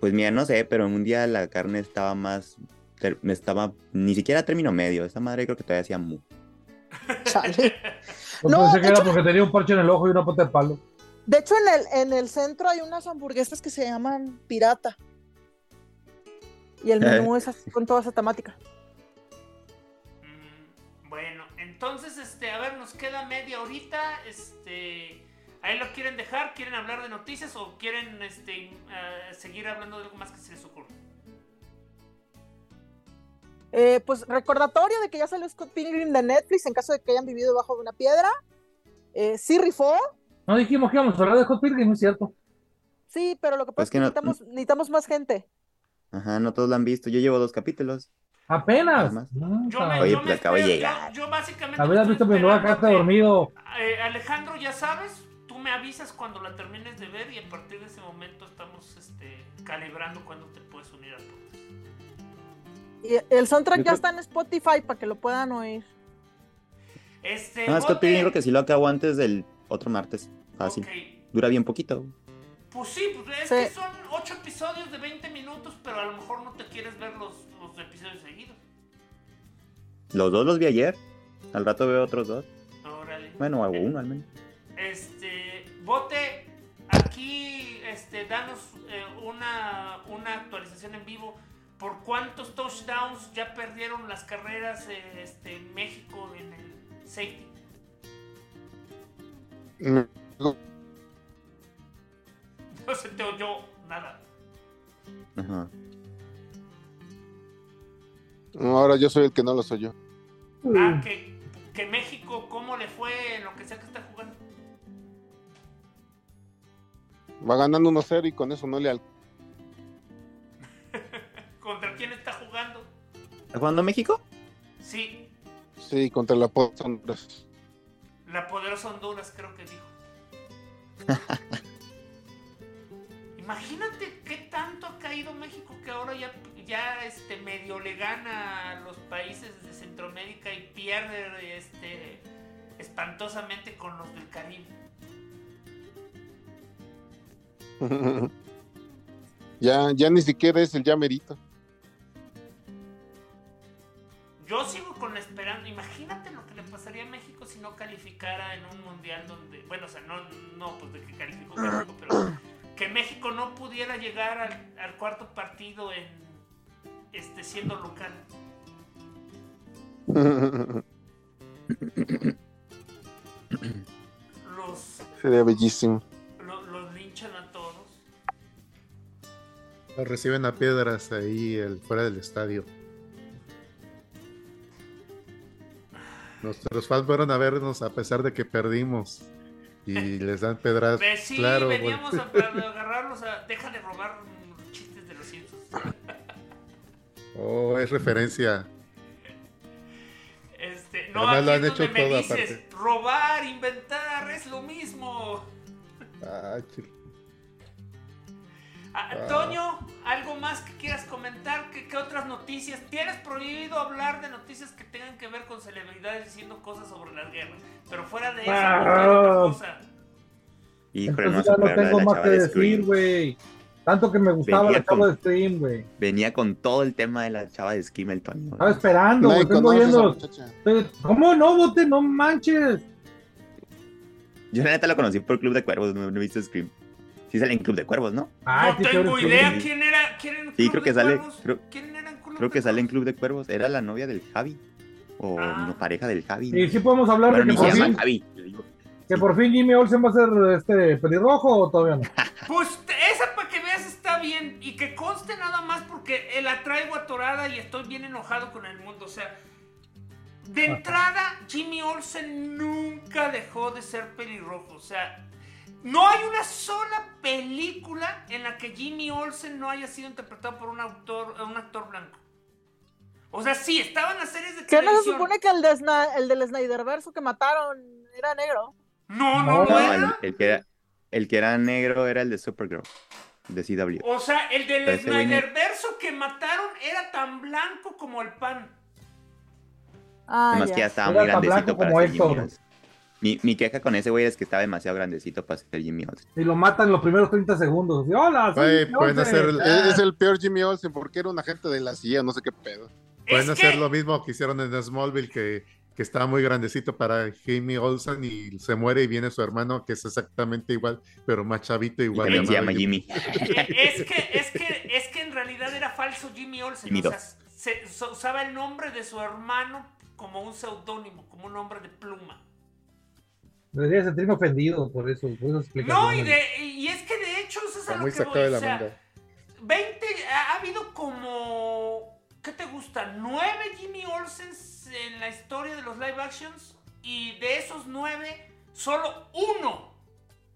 Pues mira, no sé, pero un día la carne estaba más... estaba ni siquiera a término medio. Esa madre creo que todavía hacía mu. Chale. Yo No, pensé de que era hecho- porque tenía un parche en el ojo y una pata de palo. De hecho, en el, en el centro hay unas hamburguesas que se llaman pirata. Y el menú es así con toda esa temática. Mm, Bueno, entonces, este, a ver, nos queda media horita, este, ahí lo quieren dejar, quieren hablar de noticias o quieren, este, eh, seguir hablando de algo más que se les ocurra. Eh, pues recordatorio de que ya salió Scott Pilgrim de Netflix en caso de que hayan vivido bajo de una piedra. Eh, sí rifó, No dijimos que íbamos a hablar de Hot Pilgrim, es cierto. sí, pero lo que pasa Pues es que que no- necesitamos, necesitamos más gente. Ajá, no todos la han visto. Yo llevo dos capítulos. Apenas. No, Yo me. Oye, yo pues me acabo de llegar. Yo, yo básicamente. Habías visto estoy mi nueva esperando carta que- dormido. Eh, Alejandro, ya sabes, tú me avisas cuando la termines de ver y a partir de ese momento estamos este, calibrando cuándo te puedes unir al podcast. Y el soundtrack ya está en Spotify para que lo puedan oír. Este, No, Scott Pilgrim creo que sí lo acabo antes del otro martes. Fácil. ok. Dura bien poquito. Pues sí, pues es Sí. que son 8 episodios de 20 minutos, pero a lo mejor no te quieres ver los, los episodios seguidos. Los dos los vi ayer. Al rato veo otros dos. Órale. Bueno, hago Eh, uno al menos. Este, Bote, aquí, este, danos eh, una, una actualización en vivo. ¿Por cuántos touchdowns ya perdieron las carreras eh, este, en México en el safety? No se te oyó nada. Ajá. Ahora yo soy el que no lo soy yo. Ah, que, que México, ¿cómo le fue en lo que sea que está jugando? Va ganando 1-0 y con eso no le al... ¿Está jugando México? Sí, Sí, contra la Post Honduras. la poderosa Honduras creo que dijo. Imagínate qué tanto ha caído México que ahora ya, ya este, medio le gana a los países de Centroamérica y pierde este, espantosamente con los del Caribe. ya, ya ni siquiera es el ya merito. Yo sigo con la esperanza. Imagínate lo que le pasaría a México si no calificara en un mundial donde. Bueno, o sea, no, no pues de que calificó México, pero que México no pudiera llegar al, al cuarto partido en este siendo local. Los, Sería bellísimo. lo- los linchan a todos. Lo reciben a piedras ahí el, fuera del estadio. Nuestros fans fueron a vernos a pesar de que perdimos. Y les dan pedradas. Ve, sí, claro, veníamos bueno. a, agarrarlos a. Deja de robar chistes de los Simpsons. Oh, es referencia. Este, no, Además, aquí lo han es hecho donde me todo dices, aparte. robar, inventar, es lo mismo. Ah, chil- Ah, Ah. ¿algo más que quieras comentar? ¿Qué, qué otras noticias? Tienes prohibido hablar de noticias que tengan que ver con celebridades diciendo cosas sobre las guerras. Pero fuera de eso, Ah. otra cosa. Híjole, no Entonces ya no tengo más que de decir, Scream. güey. Tanto que me gustaba Venía la chava con- de Stream, güey. Venía con todo el tema de la chava de Scream el Toño. Estaba esperando, güey. Esa viendo. ¿Cómo no, bote? No manches. Yo la neta la conocí por Club de Cuervos, no, no he visto Scream. Sí sale en Club de Cuervos, ¿no? Ay, no sí, tengo idea quién era. ¿Quién era en Sí, Club creo de que sale- creo- ¿Quién era en Club Creo de que sale en Cuervos? Club de Cuervos. Era la novia del Javi. O Ah. no, pareja del Javi. Y sí podemos hablar Bueno, de que se por, llama fin, Javi. que por fin Jimmy Olsen va a ser este pelirrojo o todavía no. Pues esa para que veas está bien y que conste nada más porque eh, la traigo atorada y estoy bien enojado con el mundo. O sea, de entrada, Jimmy Olsen nunca dejó de ser pelirrojo. O sea, no hay una sola película en la que Jimmy Olsen no haya sido interpretado por un autor, un actor blanco. O sea, sí, estaban las series de ¿Qué no se supone que el, de Sna- el del Snyderverso que mataron era negro? No, No, no, era. el, el que era, el que era negro era el de Supergirl, de CW. O sea, el del ni- Snyder verso que mataron era tan blanco como el pan. Ah, Además ya. que ya estaba Era muy tan grandecito blanco para como ser. Olsen. Mi, mi queja con ese güey es que estaba demasiado grandecito para ser Jimmy Olsen. Y lo matan los primeros 30 segundos. Y, Hola, Güey, Jimmy pueden Olsen". hacer, Es, es el peor Jimmy Olsen porque era un agente de la CIA, no sé qué pedo. pueden Es hacer que- lo mismo que hicieron en Smallville, que, que estaba muy grandecito para Jamie Olsen y se muere y viene su hermano, que es exactamente igual, pero más chavito, Y igual. también se llama Jimmy. Eh, es que, es que, es que en realidad era falso Jimmy Olsen. Jimmy o sea, se, so- usaba el nombre de su hermano como un seudónimo, como un nombre de pluma. Debería sentirme ofendido por eso. Por esas No, y, de, y es que de hecho eso es a Está lo muy que sacado voy. de O la sea, manga. 20, ha, ha habido como, ¿qué te gusta? Nueve Jimmy Olsens en la historia de los live actions y de esos nueve, solo uno,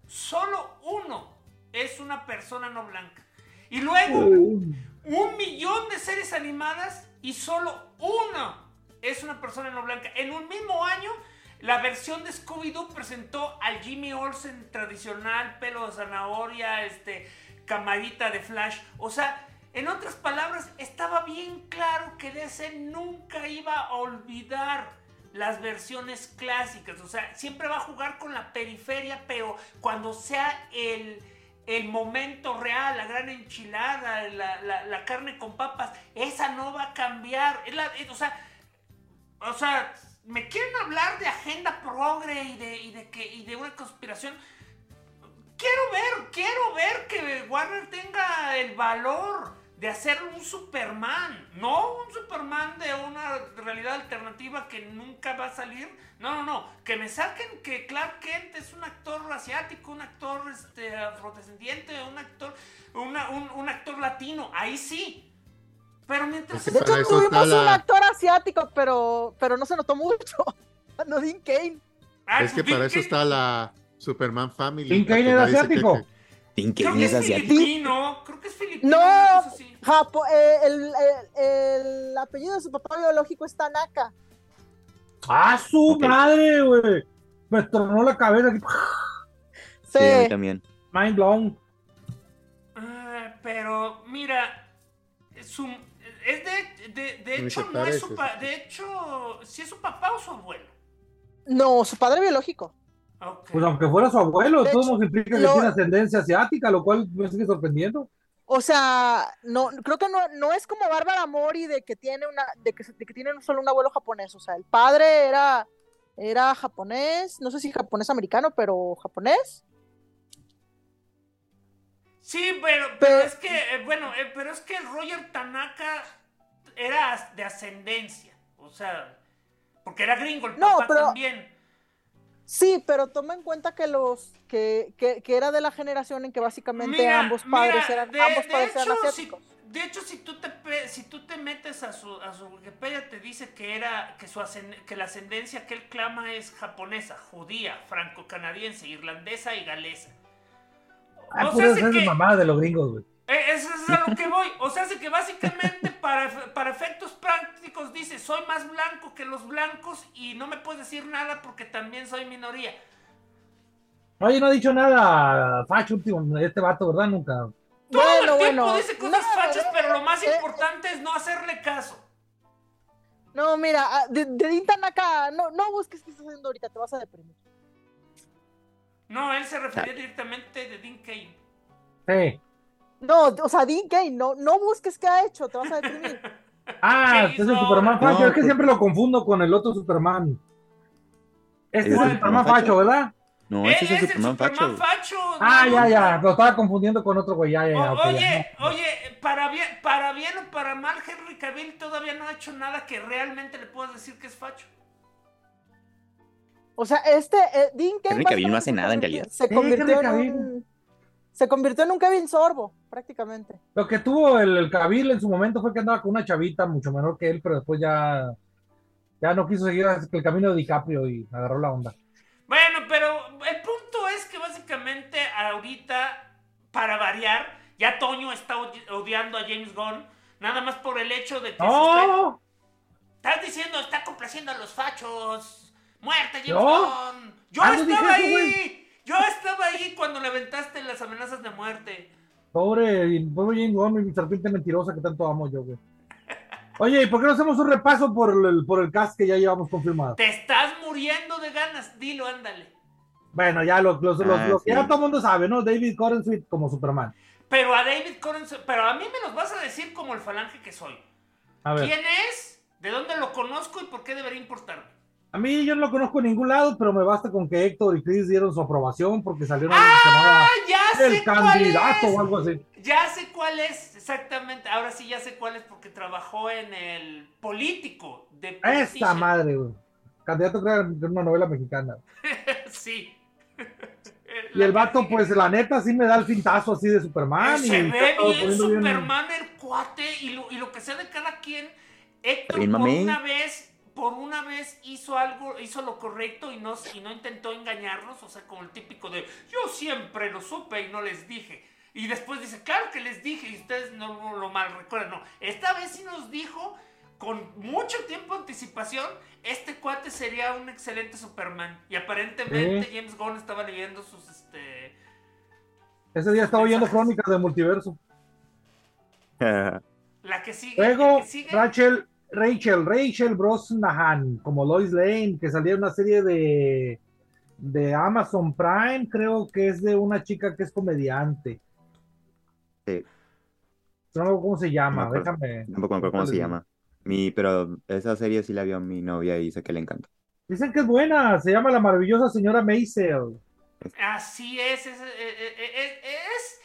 solo uno es una persona no blanca. Y luego, un millón de series animadas y solo uno es una persona no blanca. En un mismo año, la versión de Scooby-Doo presentó al Jimmy Olsen tradicional, pelo de zanahoria, este, camarita de flash. O sea, en otras palabras, estaba bien claro que DC nunca iba a olvidar las versiones clásicas. O sea, siempre va a jugar con la periferia, pero cuando sea el, el momento real, la gran enchilada, la, la- carne con papas, esa no va a cambiar. O sea, o sea, me quieren hablar de agenda progre y de, y de que y de una conspiración. Quiero ver, quiero ver que Warner tenga el valor de hacer un Superman, no un Superman de una realidad alternativa que nunca va a salir. No, no, no, que me saquen que Clark Kent es un actor asiático, un actor este, afrodescendiente, un actor, una- un, un actor latino, ahí sí. Pero mientras Es De hecho, tuvimos un la- actor asiático, pero, pero no se notó mucho. No, Dean Kane. Ah, Es que pues, para Dean eso está la Superman Family. Dean que era asiático. Creo Kaine que es es asiático. filipino, creo que es filipino. No. Japo- eh, el, el- el apellido de su papá biológico es Tanaka. ¡Ah, su madre, güey! Me tronó la cabeza. aquí. Sí. Sí, a mí también. Mind blown. Ah, pero mira, su, es de, de, de hecho no es su pa- de hecho, si es su papá o su abuelo. No, su padre biológico. Pues aunque fuera su abuelo, De todo nos implica que lo- tiene ascendencia asiática, lo cual me sigue sorprendiendo. O sea, no, creo que no, no es como Bárbara Mori de que tiene una, de que, de que tiene solo un abuelo japonés. O sea, el padre era, era japonés, no sé si japonés americano, pero japonés. Sí, pero, pero Pero- es que, eh, bueno, eh, pero es que Roger Tanaka era de ascendencia. O sea, porque era gringo el No, papá pero- también. Sí, pero toma en cuenta que los que, que, que era de la generación en que básicamente Mira, ambos padres mira, eran de- ambos de padres eran hecho, si- de hecho, si tú te si tú te metes a su, a su Wikipedia te dice que era que su que la ascendencia que él clama es japonesa, judía, franco-canadiense, irlandesa y galesa. Ah, O sea, hace que- mamada de los gringos, güey. Eh, Eso es a lo que voy. O sea, hace que básicamente para, para efectos prácticos dice, soy más blanco que los blancos y no me puedes decir nada porque también soy minoría. Oye, no ha dicho nada Facho último, este vato, ¿verdad? Nunca. Todo Bueno, el tiempo bueno. dice cosas No, fachas, eh, pero lo más eh, importante es no hacerle caso. No, mira, ah, de, de no, no busques qué estás haciendo ahorita, te vas a deprimir. No, él se refería directamente de Dean Kane. Sí. No, o sea, Dean Kane, no, no busques qué ha hecho, te vas a deprimir. Ah, ¿Qué es el Superman? Facho. No, es que pues- siempre lo confundo con el otro Superman. Este es ¿Es el el Superman Facho, Facho? ¿verdad? No, Él ese es el Superman facho. facho. Ah, ya, ya. Lo estaba confundiendo con otro güey. Ya, ya, ya. O- ok, ya. oye, oye, para bien, para bien o para mal, Henry Cavill todavía no ha hecho nada que realmente le puedas decir que es facho. O sea, este, eh, Dean Kane. Henry Cavill no hace se nada, en convirtió- realidad. Se convirtió en un. Se convirtió en un Kevin Sorbo, prácticamente. Lo que tuvo el, el Cavill en su momento fue que andaba con una chavita mucho menor que él, pero después ya, ya no quiso seguir el camino de DiCaprio y agarró la onda. Bueno, pero el punto es que básicamente ahorita, para variar, ya Toño está odi- odiando a James Gunn, nada más por el hecho de que ¡No! Estás diciendo, está complaciendo a los fachos. Muerte, James ¿Yo? Gunn. Yo Ah, no estaba dije eso, ahí. Yo estaba ahí cuando le aventaste las amenazas de muerte. Pobre, pobre James Gunn, mi serpiente mentirosa que tanto amo yo, güey. Oye, ¿y por qué no hacemos un repaso por el, por el cast que ya llevamos confirmado? Te estás muriendo de ganas. Dilo, ándale. Bueno, ya lo, los- los- Ah, los que sí. ya todo el mundo sabe, ¿no? David Corenswit como Superman. Pero a David Corens, pero a mí me los vas a decir como el falange que soy. A ver, ¿Quién es? ¿De dónde lo conozco y por qué debería importarme? A mí yo no lo conozco en ningún lado, pero me basta con que Héctor y Chris dieron su aprobación porque salieron ¡Ah! Ya sé el cuál candidato es. o algo así. Ya sé cuál es, exactamente. Ahora sí ya sé cuál es porque trabajó en el político de Esta madre, güey. Candidato en una novela mexicana. sí. Y el vato, pues la neta, sí me da el fintazo así de Superman. se ve bien Superman el cuate y lo, y lo que sea de cada quien. Héctor por una vez, por una vez hizo algo, hizo lo correcto y no, y no intentó engañarnos, o sea, como el típico de yo siempre lo supe y no les dije. Y después dice, claro que les dije y ustedes no, no lo mal recuerdan. No, esta vez sí nos dijo con mucho tiempo de anticipación, este cuate sería un excelente Superman. Y aparentemente James Gunn estaba leyendo sus, este... Ese día estaba oyendo crónicas del multiverso. La que sigue. Luego, que sigue. Rachel, Rachel, Rachel Brosnahan, como Lois Lane, que salía en una serie de, de Amazon Prime, creo que es de una chica que es comediante. Sí. No me acuerdo cómo se llama, No me acuerdo. déjame. Tampoco me acuerdo cómo se llama. Mi, pero esa serie sí la vio mi novia y dice que le encanta. Dicen que es buena, se llama La maravillosa señora Maisel. Así es, es, eh, es-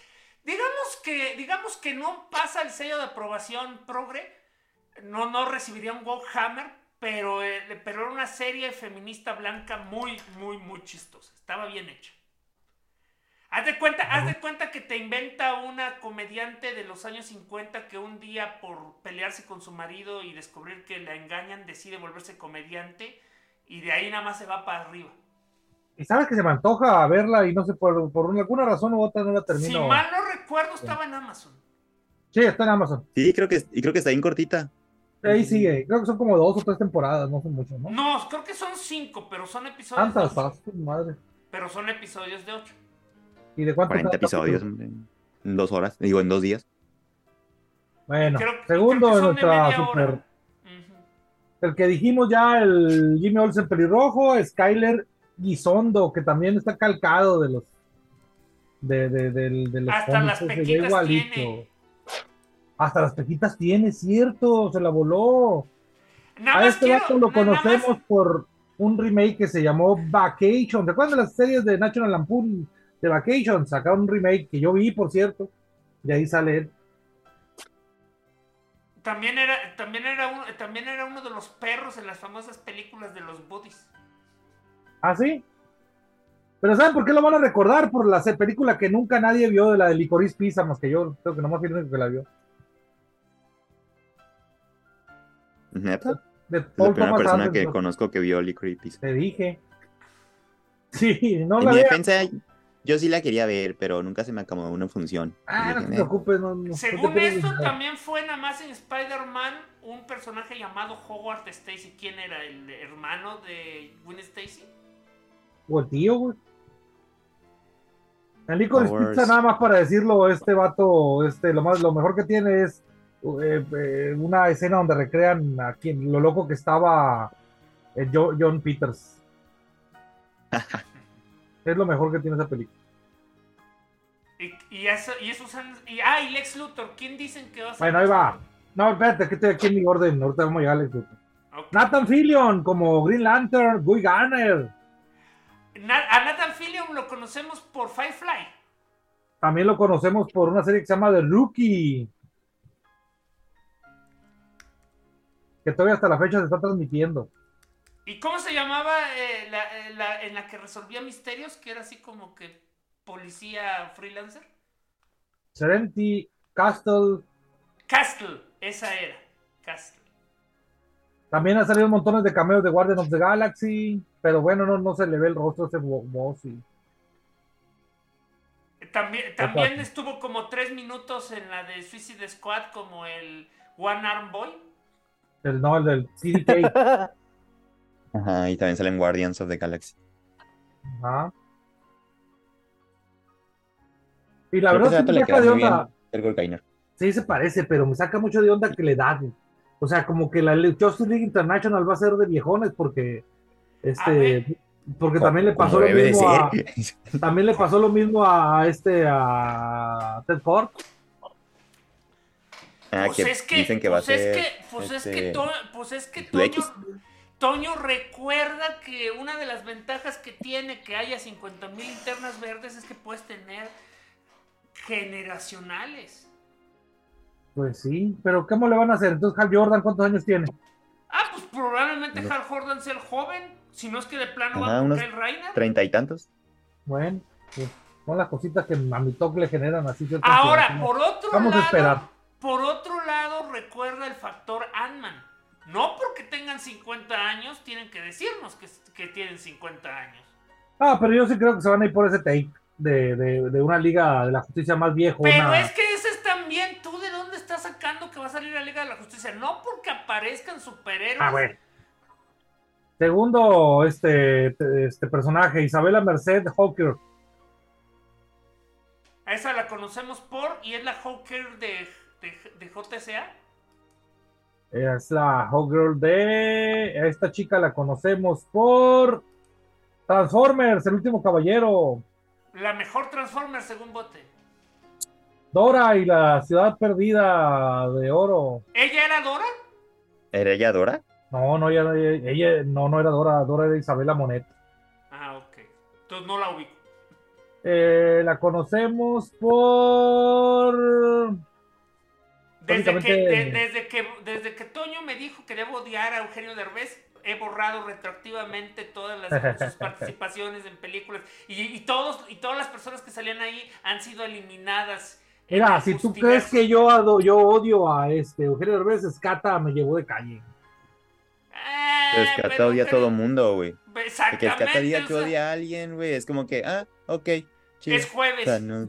digamos que, digamos que no pasa el sello de aprobación progre, no, no recibiría un Hammer, pero, eh, pero era una serie feminista blanca muy, muy, muy chistosa, estaba bien hecha. Haz de cuenta, haz de cuenta que te inventa una comediante de los años 50 que un día por pelearse con su marido y descubrir que la engañan decide volverse comediante y de ahí nada más se va para arriba. Y sabes que se me antoja verla y no sé, por, por alguna razón u otra no la Si termino. mal no recuerdo, estaba en Amazon. Sí, está en Amazon. Sí, creo que, y creo que está bien cortita. Ahí sigue. Creo que son como dos o tres temporadas, no son mucho, ¿no? No, creo que son cinco, pero son episodios. de ocho. madre. Pero son episodios de ocho. ¿Y de cuánto 40 cada episodios en en dos horas, digo, en dos días. Bueno, Creo- segundo creo de de nuestra super. El que dijimos ya, el Jimmy Olsen pelirrojo, Skyler Guisondo, que también está calcado de los. De, de, del- de los Hasta las pequitas tiene. Hasta las pequitas tiene, cierto, se la voló. Nada A este quiero- vato lo más- conocemos por un remake que se llamó Vacation. ¿Te acuerdas de las series de National Lampoon de Vacation? Sacaron un remake que yo vi, por cierto. Y ahí sale él. También era, también, era uno, también era uno de los perros en las famosas películas de los Buddies. ¿Ah, sí? Pero ¿saben por qué lo van a recordar? Por la película que nunca nadie vio de la de Licorice Pizza, más que yo. Creo que nomás fui el único que la vio. ¿Neta? De Es la Paul primera Thomas persona que Anderson. conozco que vio Licorice Pizza. Te dije. Sí, no En la mi defensa, yo sí la quería ver, pero nunca se me acomodó una función. Ah, no te "Eh". preocupes. No, no, Según esto, también fue nada más en Spider-Man un personaje llamado Howard Stacy. ¿Quién era? ¿El hermano de Gwen Stacy? O el tío, güey. El Licorice Powers. Pizza, nada más para decirlo, este vato, este, lo más, lo mejor que tiene es una escena donde recrean a quien, lo loco que estaba eh, Jo- John Peters. es lo mejor que tiene esa película. Y, y eso, y esos han- y, ah, y Lex Luthor. ¿Quién dicen que va a ser? Bueno, ahí va. No, espérate, que estoy aquí en mi orden. Ahorita vamos a llegar al Instituto. Ok. Nathan Fillion como Green Lantern, Guy Garner. Na- a Nathan Fillion lo conocemos por Firefly. También lo conocemos por una serie que se llama The Rookie. Que todavía hasta la fecha se está transmitiendo. ¿Y cómo se llamaba eh, la, eh, la- en la que resolvía misterios? Que era así como que policía freelancer. Serenity, Castle. Castle, esa era. Castle. También ha salido montones de cameos de Guardian of the Galaxy. Pero bueno, no, no se le ve el rostro a ese bo- boss. y- También, también estuvo como tres minutos en la de Suicide Squad como el One Arm Boy. El, no, el del CDK. Ajá, y también salen Guardians of the Galaxy. Ajá. Y la Creo que verdad vato le saca de onda. Sí se parece, pero me saca mucho de onda que le da. güey. O sea, como que la Justice League International va a ser de viejones porque este porque también le pasó lo mismo a, también le pasó lo mismo a este a Ted Ford. Ah, Pues que es que, dicen que va a pues es ser. que, pues es que, este, To- pues es que Toño. Toño recuerda que una de las ventajas que tiene que haya 50 mil linternas verdes es que puedes tener generacionales. Pues sí, pero ¿cómo le van a hacer? Entonces Hal Jordan, ¿cuántos años tiene? Ah, pues probablemente No. Hal Jordan sea el joven, si no es que de plano Ajá, va con unos Kyle Reiner. Treinta y tantos. Bueno, pues son las cositas que a mi toque le generan así Ahora, por otro Vamos a lado, esperar. Por otro lado, recuerda el factor Ant-Man. No porque tengan 50 años, tienen que decirnos que, que tienen 50 años. Ah, pero yo sí creo que se van a ir por ese take de, de, de una liga de la justicia más viejo. Pero es que ese es también, ¿tú de dónde estás sacando que va a salir la Liga de la Justicia? No porque aparezcan superhéroes. Ah, bueno. Segundo, este, este personaje, Isabela Merced Hawker. A esa la conocemos por, y es la Hawker de, de, de JSA. Es la Hawkgirl de. a Esta chica la conocemos por. Transformers, el último caballero. La mejor Transformer según Bote. Dora y la ciudad perdida de oro. ¿Ella era Dora? ¿Era ella Dora? No, no, ella, ella- no, no era Dora, Dora era Isabela Monet. Ah, ok. Entonces no la ubico. Eh, la conocemos por. Desde que, de- desde, que, desde que Toño me dijo que debo odiar a Eugenio Derbez, he borrado retroactivamente todas las, sus participaciones en películas. Y, y todos, y todas las personas que salían ahí han sido eliminadas. Mira, si tú crees que yo, ado- yo odio a este Eugenio Derbez, Escata me llevó de calle. Pero es que pero hasta odia a todo mundo, güey. Que Exactamente. que hasta diga o que sea, odia a alguien, güey. Es como que, ah, ok, chido. es jueves. O sea, no-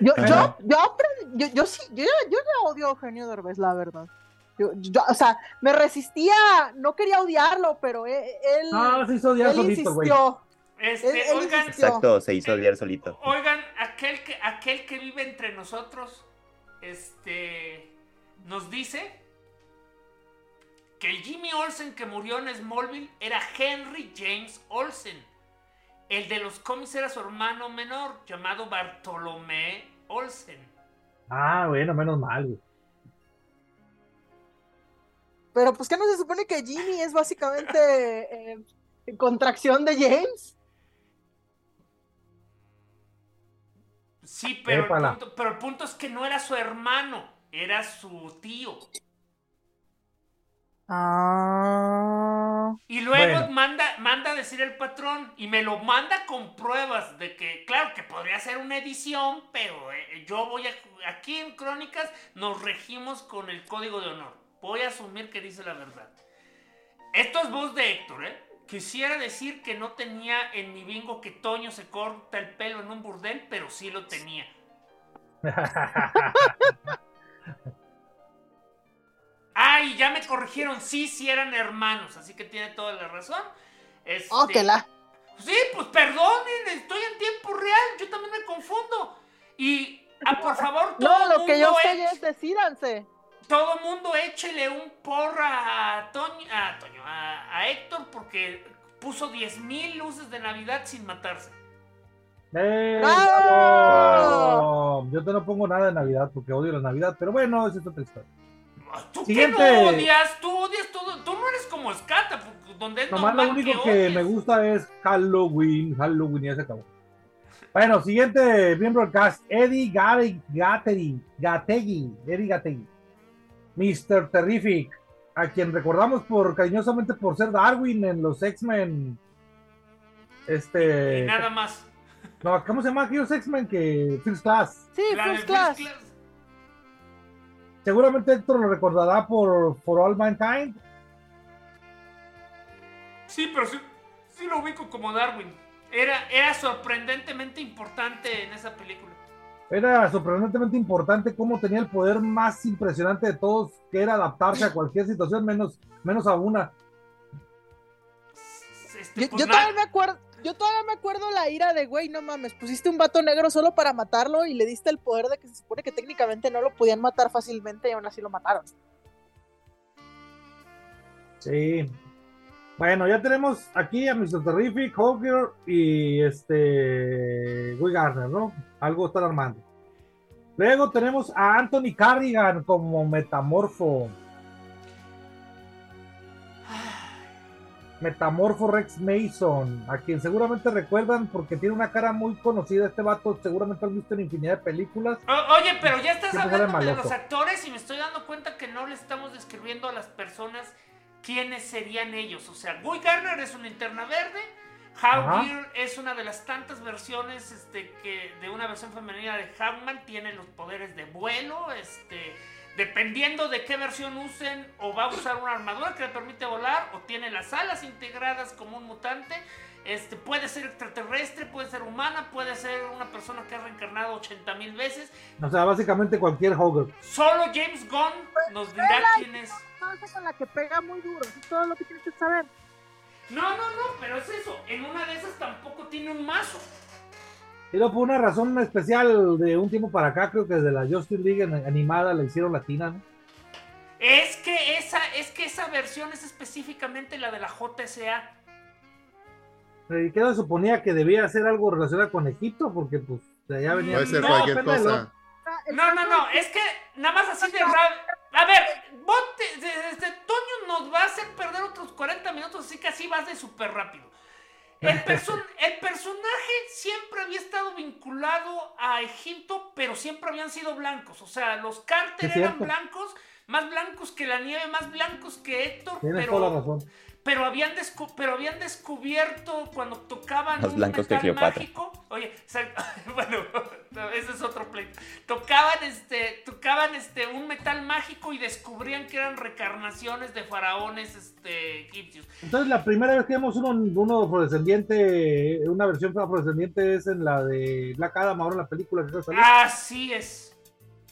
Yo, yo, yo, yo, yo sí, yo, ya- yo ya odio a Eugenio Derbez, la verdad. Yo, yo- o sea, me resistía, no quería odiarlo, pero él, él, Ah, se hizo odiar él solito, güey. Este, Él- él oigan, insistió. Exacto, se hizo odiar solito. Oigan, aquel que, aquel que vive entre nosotros, este, nos dice que el Jimmy Olsen que murió en Smallville era Henry James Olsen. El de los cómics era su hermano menor, llamado Bartolomé Olsen. Ah, bueno, menos mal, güey. Pero pues que no se supone que Jimmy es básicamente eh, contracción de James. Sí, pero el, punto, pero el punto es que no era su hermano, era su tío. Ah. Y luego Bueno. manda, manda a decir el patrón y me lo manda con pruebas de que, claro, que podría ser una edición, pero eh, yo voy a... Aquí en Crónicas nos regimos con el código de honor. Voy a asumir que dice la verdad. Esto es voz de Héctor, ¿eh? Quisiera decir que no tenía en mi bingo que Toño se corta el pelo en un burdel, pero sí lo tenía. Ah, y ya me corrigieron, sí, sí eran hermanos, así que tiene toda la razón. Este, Oh, que la. Sí, pues perdonen, estoy en tiempo real, yo también me confundo. Y, ah, por favor, todo No, lo que yo sé es decídanse. todo mundo échele un porra a Toño, a, Toño, a, a Héctor porque puso 10.000 luces de Navidad sin matarse. ¡Eh, ¡Bravo! bravo! Yo te no pongo nada de Navidad porque odio la Navidad, pero bueno, esa es otra historia. ¿Tú Siguiente. qué no odias? Tú odias todo. Tú no eres como Escata, porque- donde es Nomás lo único que me gusta es Halloween, Halloween y ya se acabó. Bueno, siguiente miembro del cast, Eddie Gary, Gatteri, Gattegui, Eddie Gattegui, Mr. Terrific, a quien recordamos por cariñosamente por ser Darwin en los X-Men. Este. Y nada más. No, ¿cómo se llama aquellos X-Men que First Class? Sí, First Class. First Class. Seguramente Héctor lo recordará por For All Mankind. Sí, pero sí, sí lo ubico como Darwin. Era, era sorprendentemente importante en esa película. Era sorprendentemente importante cómo tenía el poder más impresionante de todos, que era adaptarse a cualquier situación, menos, menos a una. Este, Yo, pues, yo todavía me acuerdo, yo todavía me acuerdo la ira de güey, no mames, pusiste un vato negro solo para matarlo y le diste el poder de que se supone que técnicamente no lo podían matar fácilmente y aún así lo mataron. Sí. Bueno, ya tenemos aquí a Mr. Terrific, Hawker y este Guy Garner, ¿no? Algo están armando. Luego tenemos a Anthony Carrigan como Metamorfo. Metamorfo Rex Mason, a quien seguramente recuerdan porque tiene una cara muy conocida. Este vato seguramente han visto en infinidad de películas. O- oye, pero ya estás hablando de los actores y me estoy dando cuenta que no le estamos describiendo a las personas quiénes serían ellos. O sea, Guy Garner es una linterna verde. Hawkeye es una de las tantas versiones este, que de una versión femenina de Hawkman tiene los poderes de vuelo. Este, dependiendo de qué versión usen, o va a usar una armadura que le permite volar, o tiene las alas integradas como un mutante. Este, puede ser extraterrestre, puede ser humana, puede ser una persona que ha reencarnado 80 mil veces. O sea, básicamente cualquier Hawker. Solo James Gunn nos dirá quién es. con la que pega muy duro, eso es todo lo que tienes que saber. No, no, no, pero es eso. En una de esas tampoco tiene un mazo. Y luego por una razón especial de un tiempo para acá, creo que desde la Justice League animada la hicieron latina, ¿no? Es que esa, es que esa versión es específicamente la de la JSA. Que se suponía que debía ser algo relacionado con Egipto, porque pues de allá venía. Puede ser No, cualquier cosa. No, no, no, es que nada más así de. A ver, vos te- de- desde Toño nos va a hacer perder otros 40 minutos, así que así vas de súper rápido. El, person- el personaje siempre había estado vinculado a Egipto, pero siempre habían sido blancos. O sea, los Carter eran blancos, más blancos que la nieve, más blancos que Héctor, Tienes pero, toda la razón. Pero habían, descu- pero habían descubierto cuando tocaban un blancos metal Cleopatra. mágico. Oye, bueno, no, ese es otro pleito. Tocaban este, tocaban este un metal mágico y descubrían que eran recarnaciones de faraones este, egipcios. Entonces la primera vez que vemos uno, uno afrodescendiente, una versión afrodescendiente es en la de Black Adam, ahora en la película que a salir. Así es.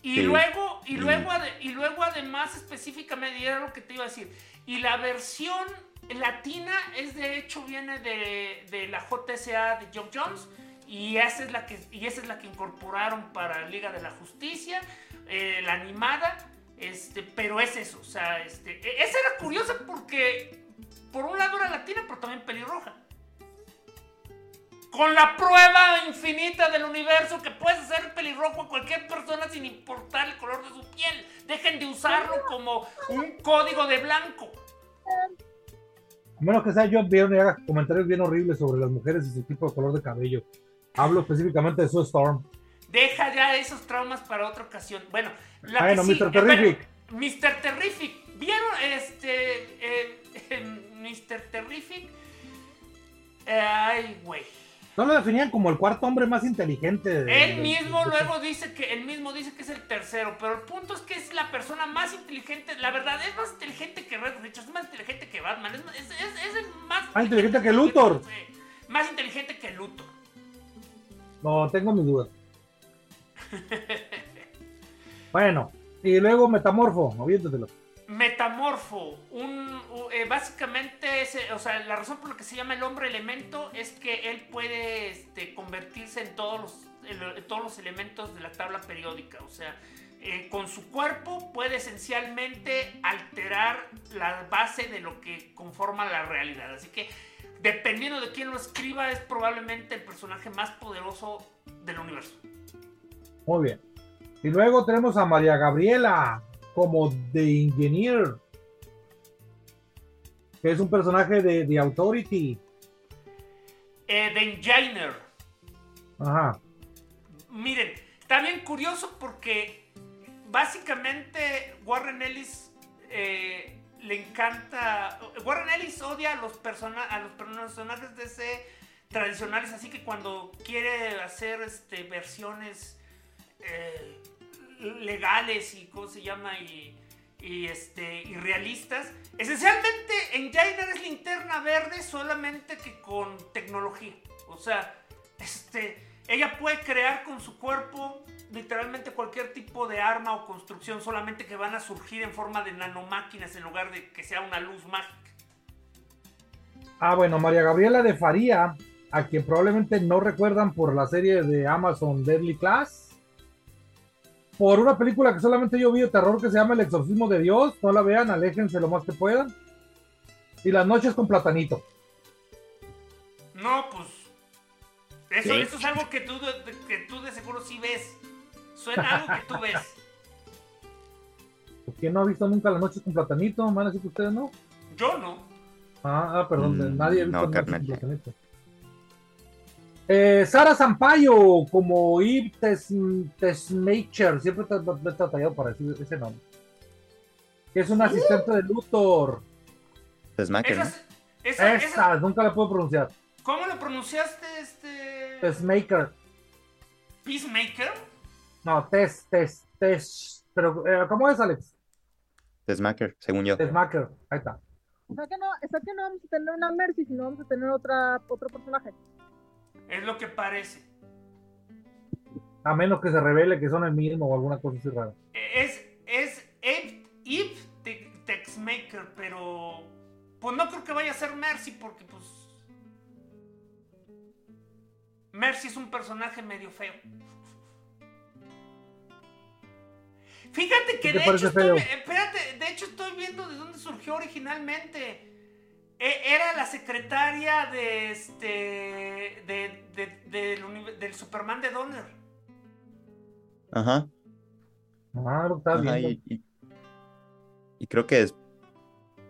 Y Sí. luego, y Mm. luego, y luego además específicamente, era lo que te iba a decir, y la versión latina es de hecho viene de, de la JSA de John Jones y esa es la que y esa es la que incorporaron para Liga de la Justicia, eh, la animada, este, pero es eso, o sea, este, e- esa era curiosa porque por un lado era latina, pero también pelirroja. Con la prueba infinita del universo que puedes hacer pelirrojo a cualquier persona sin importar el color de su piel. Dejen de usarlo como un código de blanco. A menos que sea John Byrne y haga comentarios bien horribles sobre las mujeres y su tipo de color de cabello. Hablo específicamente de Sue Storm. Deja ya esos traumas para otra ocasión. Bueno, la Bueno, que sí- Mr. eh, bueno, Terrific. Mr. Terrific. ¿Vieron este. eh, eh, Mr. Terrific? Ay, güey. No lo definían como el cuarto hombre más inteligente. de- Él mismo de- luego dice que él mismo dice que es el tercero, pero el punto es que es la persona más inteligente, la verdad es más inteligente que Red Richards, es más inteligente que Batman, es, es- es- el más Más inteligente que Luthor. Más inteligente que Luthor. No, tengo mis dudas. bueno, y luego Metamorfo, aviéntatelo. Metamorfo, un, eh, básicamente, ese- o sea, la razón por la que se llama el hombre elemento es que él puede este, convertirse en todos los, en todos los elementos de la tabla periódica, o sea, eh, con su cuerpo puede esencialmente alterar la base de lo que conforma la realidad, así que dependiendo de quién lo escriba es probablemente el personaje más poderoso del universo. Muy bien. Y luego tenemos a María Gabriela como The Engineer, que es un personaje de The Authority. Eh, The Engineer. Ajá. Miren, está bien curioso porque básicamente Warren Ellis eh, le encanta. Warren Ellis odia a los, persona- a los personajes de ese tradicionales, así que cuando quiere hacer este, versiones eh, legales y cómo se llama y, y, este, y realistas, esencialmente en Jainer es linterna verde solamente que con tecnología. O sea, este, ella puede crear con su cuerpo literalmente cualquier tipo de arma o construcción, solamente que van a surgir en forma de nanomáquinas en lugar de que sea una luz mágica. Ah, bueno, María Gabriela de Faría, a quien probablemente no recuerdan por la serie de Amazon Deadly Class, por una película que solamente yo vi de terror que se llama El Exorcismo de Dios, no la vean, aléjense lo más que puedan. Y las noches con platanito. No, pues. Eso, eso es algo que tú, de, que tú de seguro sí ves. Suena algo que tú ves. ¿Quién no ha visto nunca las noches con platanito? ¿Van a decir que ustedes no? Yo no. Ah, ah, perdón, Mm, nadie ha visto no, Noches carnal. con Platanito. Eh, Sara Sampaio, como Eve Tes- Tesmacher, siempre te me he tratado para decir ese nombre. Que es un asistente de Luthor. ¿no? Esas, esa, esa- Esa, nunca la puedo pronunciar. ¿Cómo lo pronunciaste, este. Tesmaker. Peacemaker? No, Tes, Tes, Tes. Pero, eh, ¿cómo es, Alex? Smacker, según yo. Tesmaker. Ahí está. O sea que no, o sea que no vamos a tener una Mercy, sino vamos a tener otra, otro personaje. Es lo que parece. A menos que se revele que son el mismo o alguna cosa así rara. Es. Es. Eve Te- Texmaker, pero. Pues no creo que vaya a ser Mercy, porque pues. Mercy es un personaje medio feo. Fíjate que ¿Qué te de hecho estoy, espérate, de hecho estoy viendo de dónde surgió originalmente. E- Era la secretaria de este de, de- del del Superman de Donner. Ajá. Ah, lo estaba ajá, viendo. y, y- y creo que des-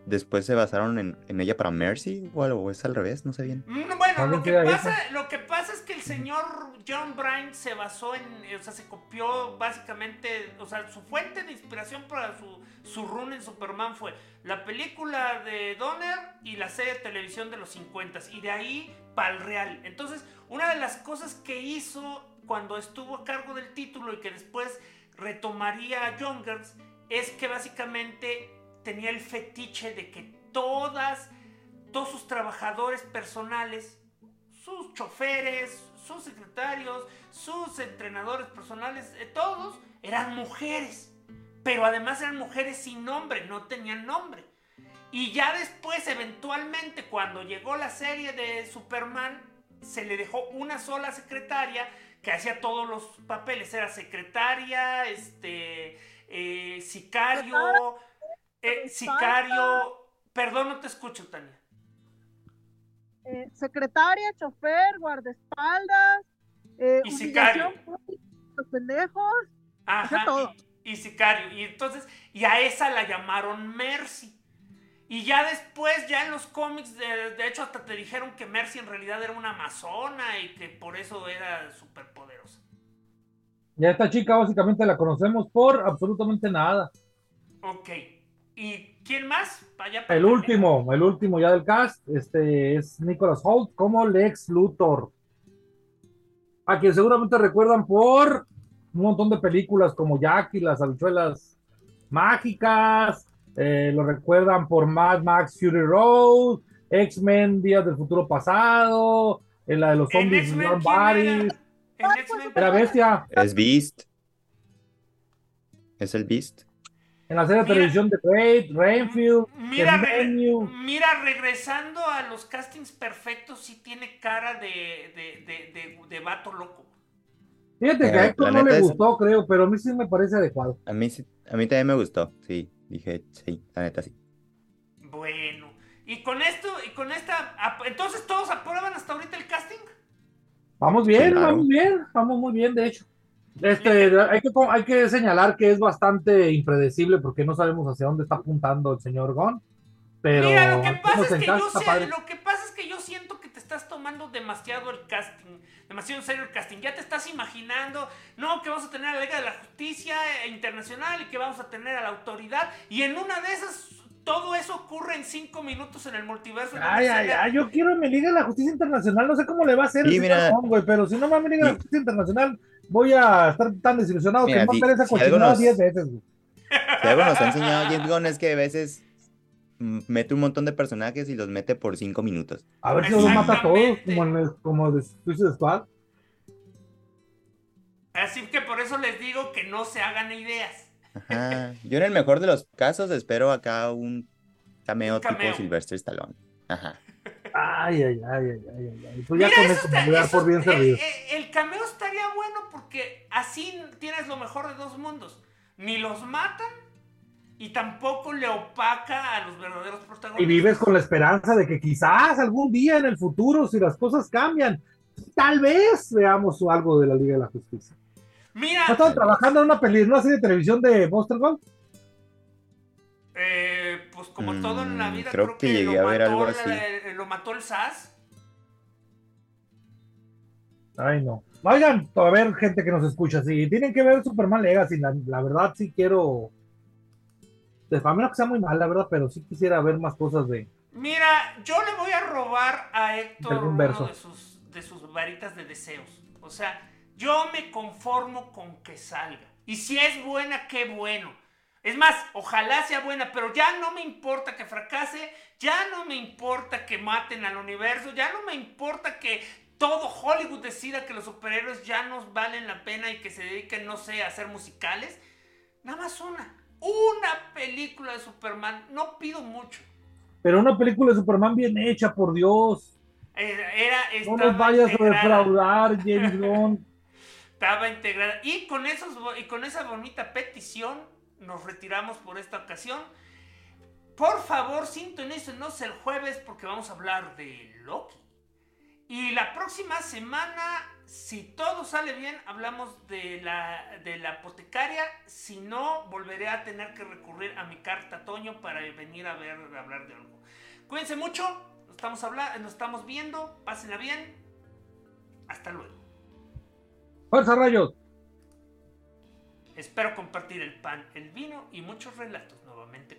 después se basaron en, en ella para Mercy o algo, o es al revés, no sé bien. Mm, Bueno, También lo que, queda pasa, lo que pasa es que el señor John Bryan se basó en, o sea, se copió básicamente, o sea, su fuente de inspiración para su, su run en Superman fue la película de Donner y la serie de televisión de los 50 y de ahí para el real. Entonces, una de las cosas que hizo cuando estuvo a cargo del título y que después retomaría a Youngers es que básicamente tenía el fetiche de que todas todos sus trabajadores personales, sus choferes, sus secretarios, sus entrenadores personales, eh, todos eran mujeres. Pero además eran mujeres sin nombre, no tenían nombre. Y ya después, eventualmente, cuando llegó la serie de Superman, se le dejó una sola secretaria que hacía todos los papeles. Era secretaria, este, eh, sicario, eh, sicario. Perdón, no te escucho, Tania. Eh, secretaria, chofer, guardaespaldas, eh, Y sicario. los pendejos. Ajá, todo. y, y sicario. Y entonces, y a esa la llamaron Mercy. Y ya después, ya en los cómics, de, de hecho, hasta te dijeron que Mercy en realidad era una amazona y que por eso era súper poderosa. Y a esta chica básicamente la conocemos por absolutamente nada. Ok. ¿Y quién más? Allá El último, el último ya del cast, este es Nicholas Holt como Lex Luthor. A quien seguramente recuerdan por un montón de películas como Jack y las habichuelas mágicas. eh, lo recuerdan por Mad Max Fury Road, X-Men Días del Futuro Pasado, en la de los zombies. Bodies. Era bestia. Es Beast. Es el Beast. En la serie de televisión de Great, Rainfield, Mira, The re- Menu. mira, regresando a los castings perfectos, sí tiene cara de, de, de, de, de vato loco. Fíjate que a Héctor no le es- gustó, creo, pero a mí sí me parece adecuado. A mí, sí- a mí también me gustó. Sí, dije, sí, la neta sí. Bueno, y con esto, y con esta, entonces todos aprueban hasta ahorita el casting. Vamos bien, Claro. vamos bien, vamos muy bien, de hecho. Este, hay que, hay que señalar que es bastante impredecible porque no sabemos hacia dónde está apuntando el señor Gon. Pero Mira, lo que aquí pasa es que yo sé- lo que pasa es que yo siento que te estás tomando demasiado el casting, demasiado en serio el casting. Ya te estás imaginando, no, que vamos a tener a la Liga de la Justicia eh, Internacional y que vamos a tener a la autoridad. Y en una de esas, todo eso ocurre en cinco minutos en el multiverso. Ay, ay, ay, yo quiero mi Liga de la Justicia Internacional, no sé cómo le va a hacer Sí, el mira. señor Gon, güey, pero si no va a mi Liga de la. Justicia Internacional, voy a estar tan desilusionado Mira, que no si- hacer esa si algo cochinada nos- 10 veces, güey. Si algo nos ha enseñado James Gunn es que a veces mm, mete un montón de personajes y los mete por cinco minutos. A ver si los mata a todos, como en el, como de Suicide Squad. Así que por eso les digo que no se hagan ideas. Ajá. Yo en el mejor de los casos espero acá un cameo, Un cameo. tipo Sylvester Stallone. Ajá. Ay, ay, ay, ay, ay, ay. Pues ya Mira, con eso está- eso- por bien eh, servido. eh, el cameo estaría bueno porque así tienes lo mejor de dos mundos. Ni los matan y tampoco le opaca a los verdaderos protagonistas. Y vives con la esperanza de que quizás algún día en el futuro, si las cosas cambian, tal vez veamos algo de la Liga de la Justicia. Mira, ¿No estaban trabajando en una peli, en una serie de televisión de Buster Gold? eh, pues como Mm, todo en la vida, creo creo, que que, llegué lo, a ver mató algo la- así. eh, lo mató el SAS. Ay, no. Oigan, a ver, gente que nos escucha, si tienen que ver Superman Legacy, la, la verdad sí quiero. De a menos que sea muy mal, la verdad, pero sí quisiera ver más cosas de. Mira, yo le voy a robar a Héctor uno verso. de sus, de sus varitas de deseos. O sea, yo me conformo con que salga. Y si es buena, qué bueno. Es más, ojalá sea buena, pero ya no me importa que fracase, ya no me importa que maten al universo, ya no me importa que todo Hollywood decida que los superhéroes ya nos valen la pena y que se dediquen, no sé, a hacer musicales. Nada más una. Una película de Superman. No pido mucho. Pero una película de Superman bien hecha, por Dios. Era, era- No nos vayas a defraudar, James Gunn. Estaba integrada. Y con, esos, y con esa bonita petición nos retiramos por esta ocasión. Por favor, sintonícenos el jueves porque vamos a hablar de Loki. Y la próxima semana, si todo sale bien, hablamos de la, de la apotecaria. Si no, volveré a tener que recurrir a mi carta Toño para venir a ver, a hablar de algo. Cuídense mucho, nos estamos, habla- nos estamos viendo, pásenla bien. Hasta luego. Fuerza rayos. Espero compartir el pan, el vino y muchos relatos nuevamente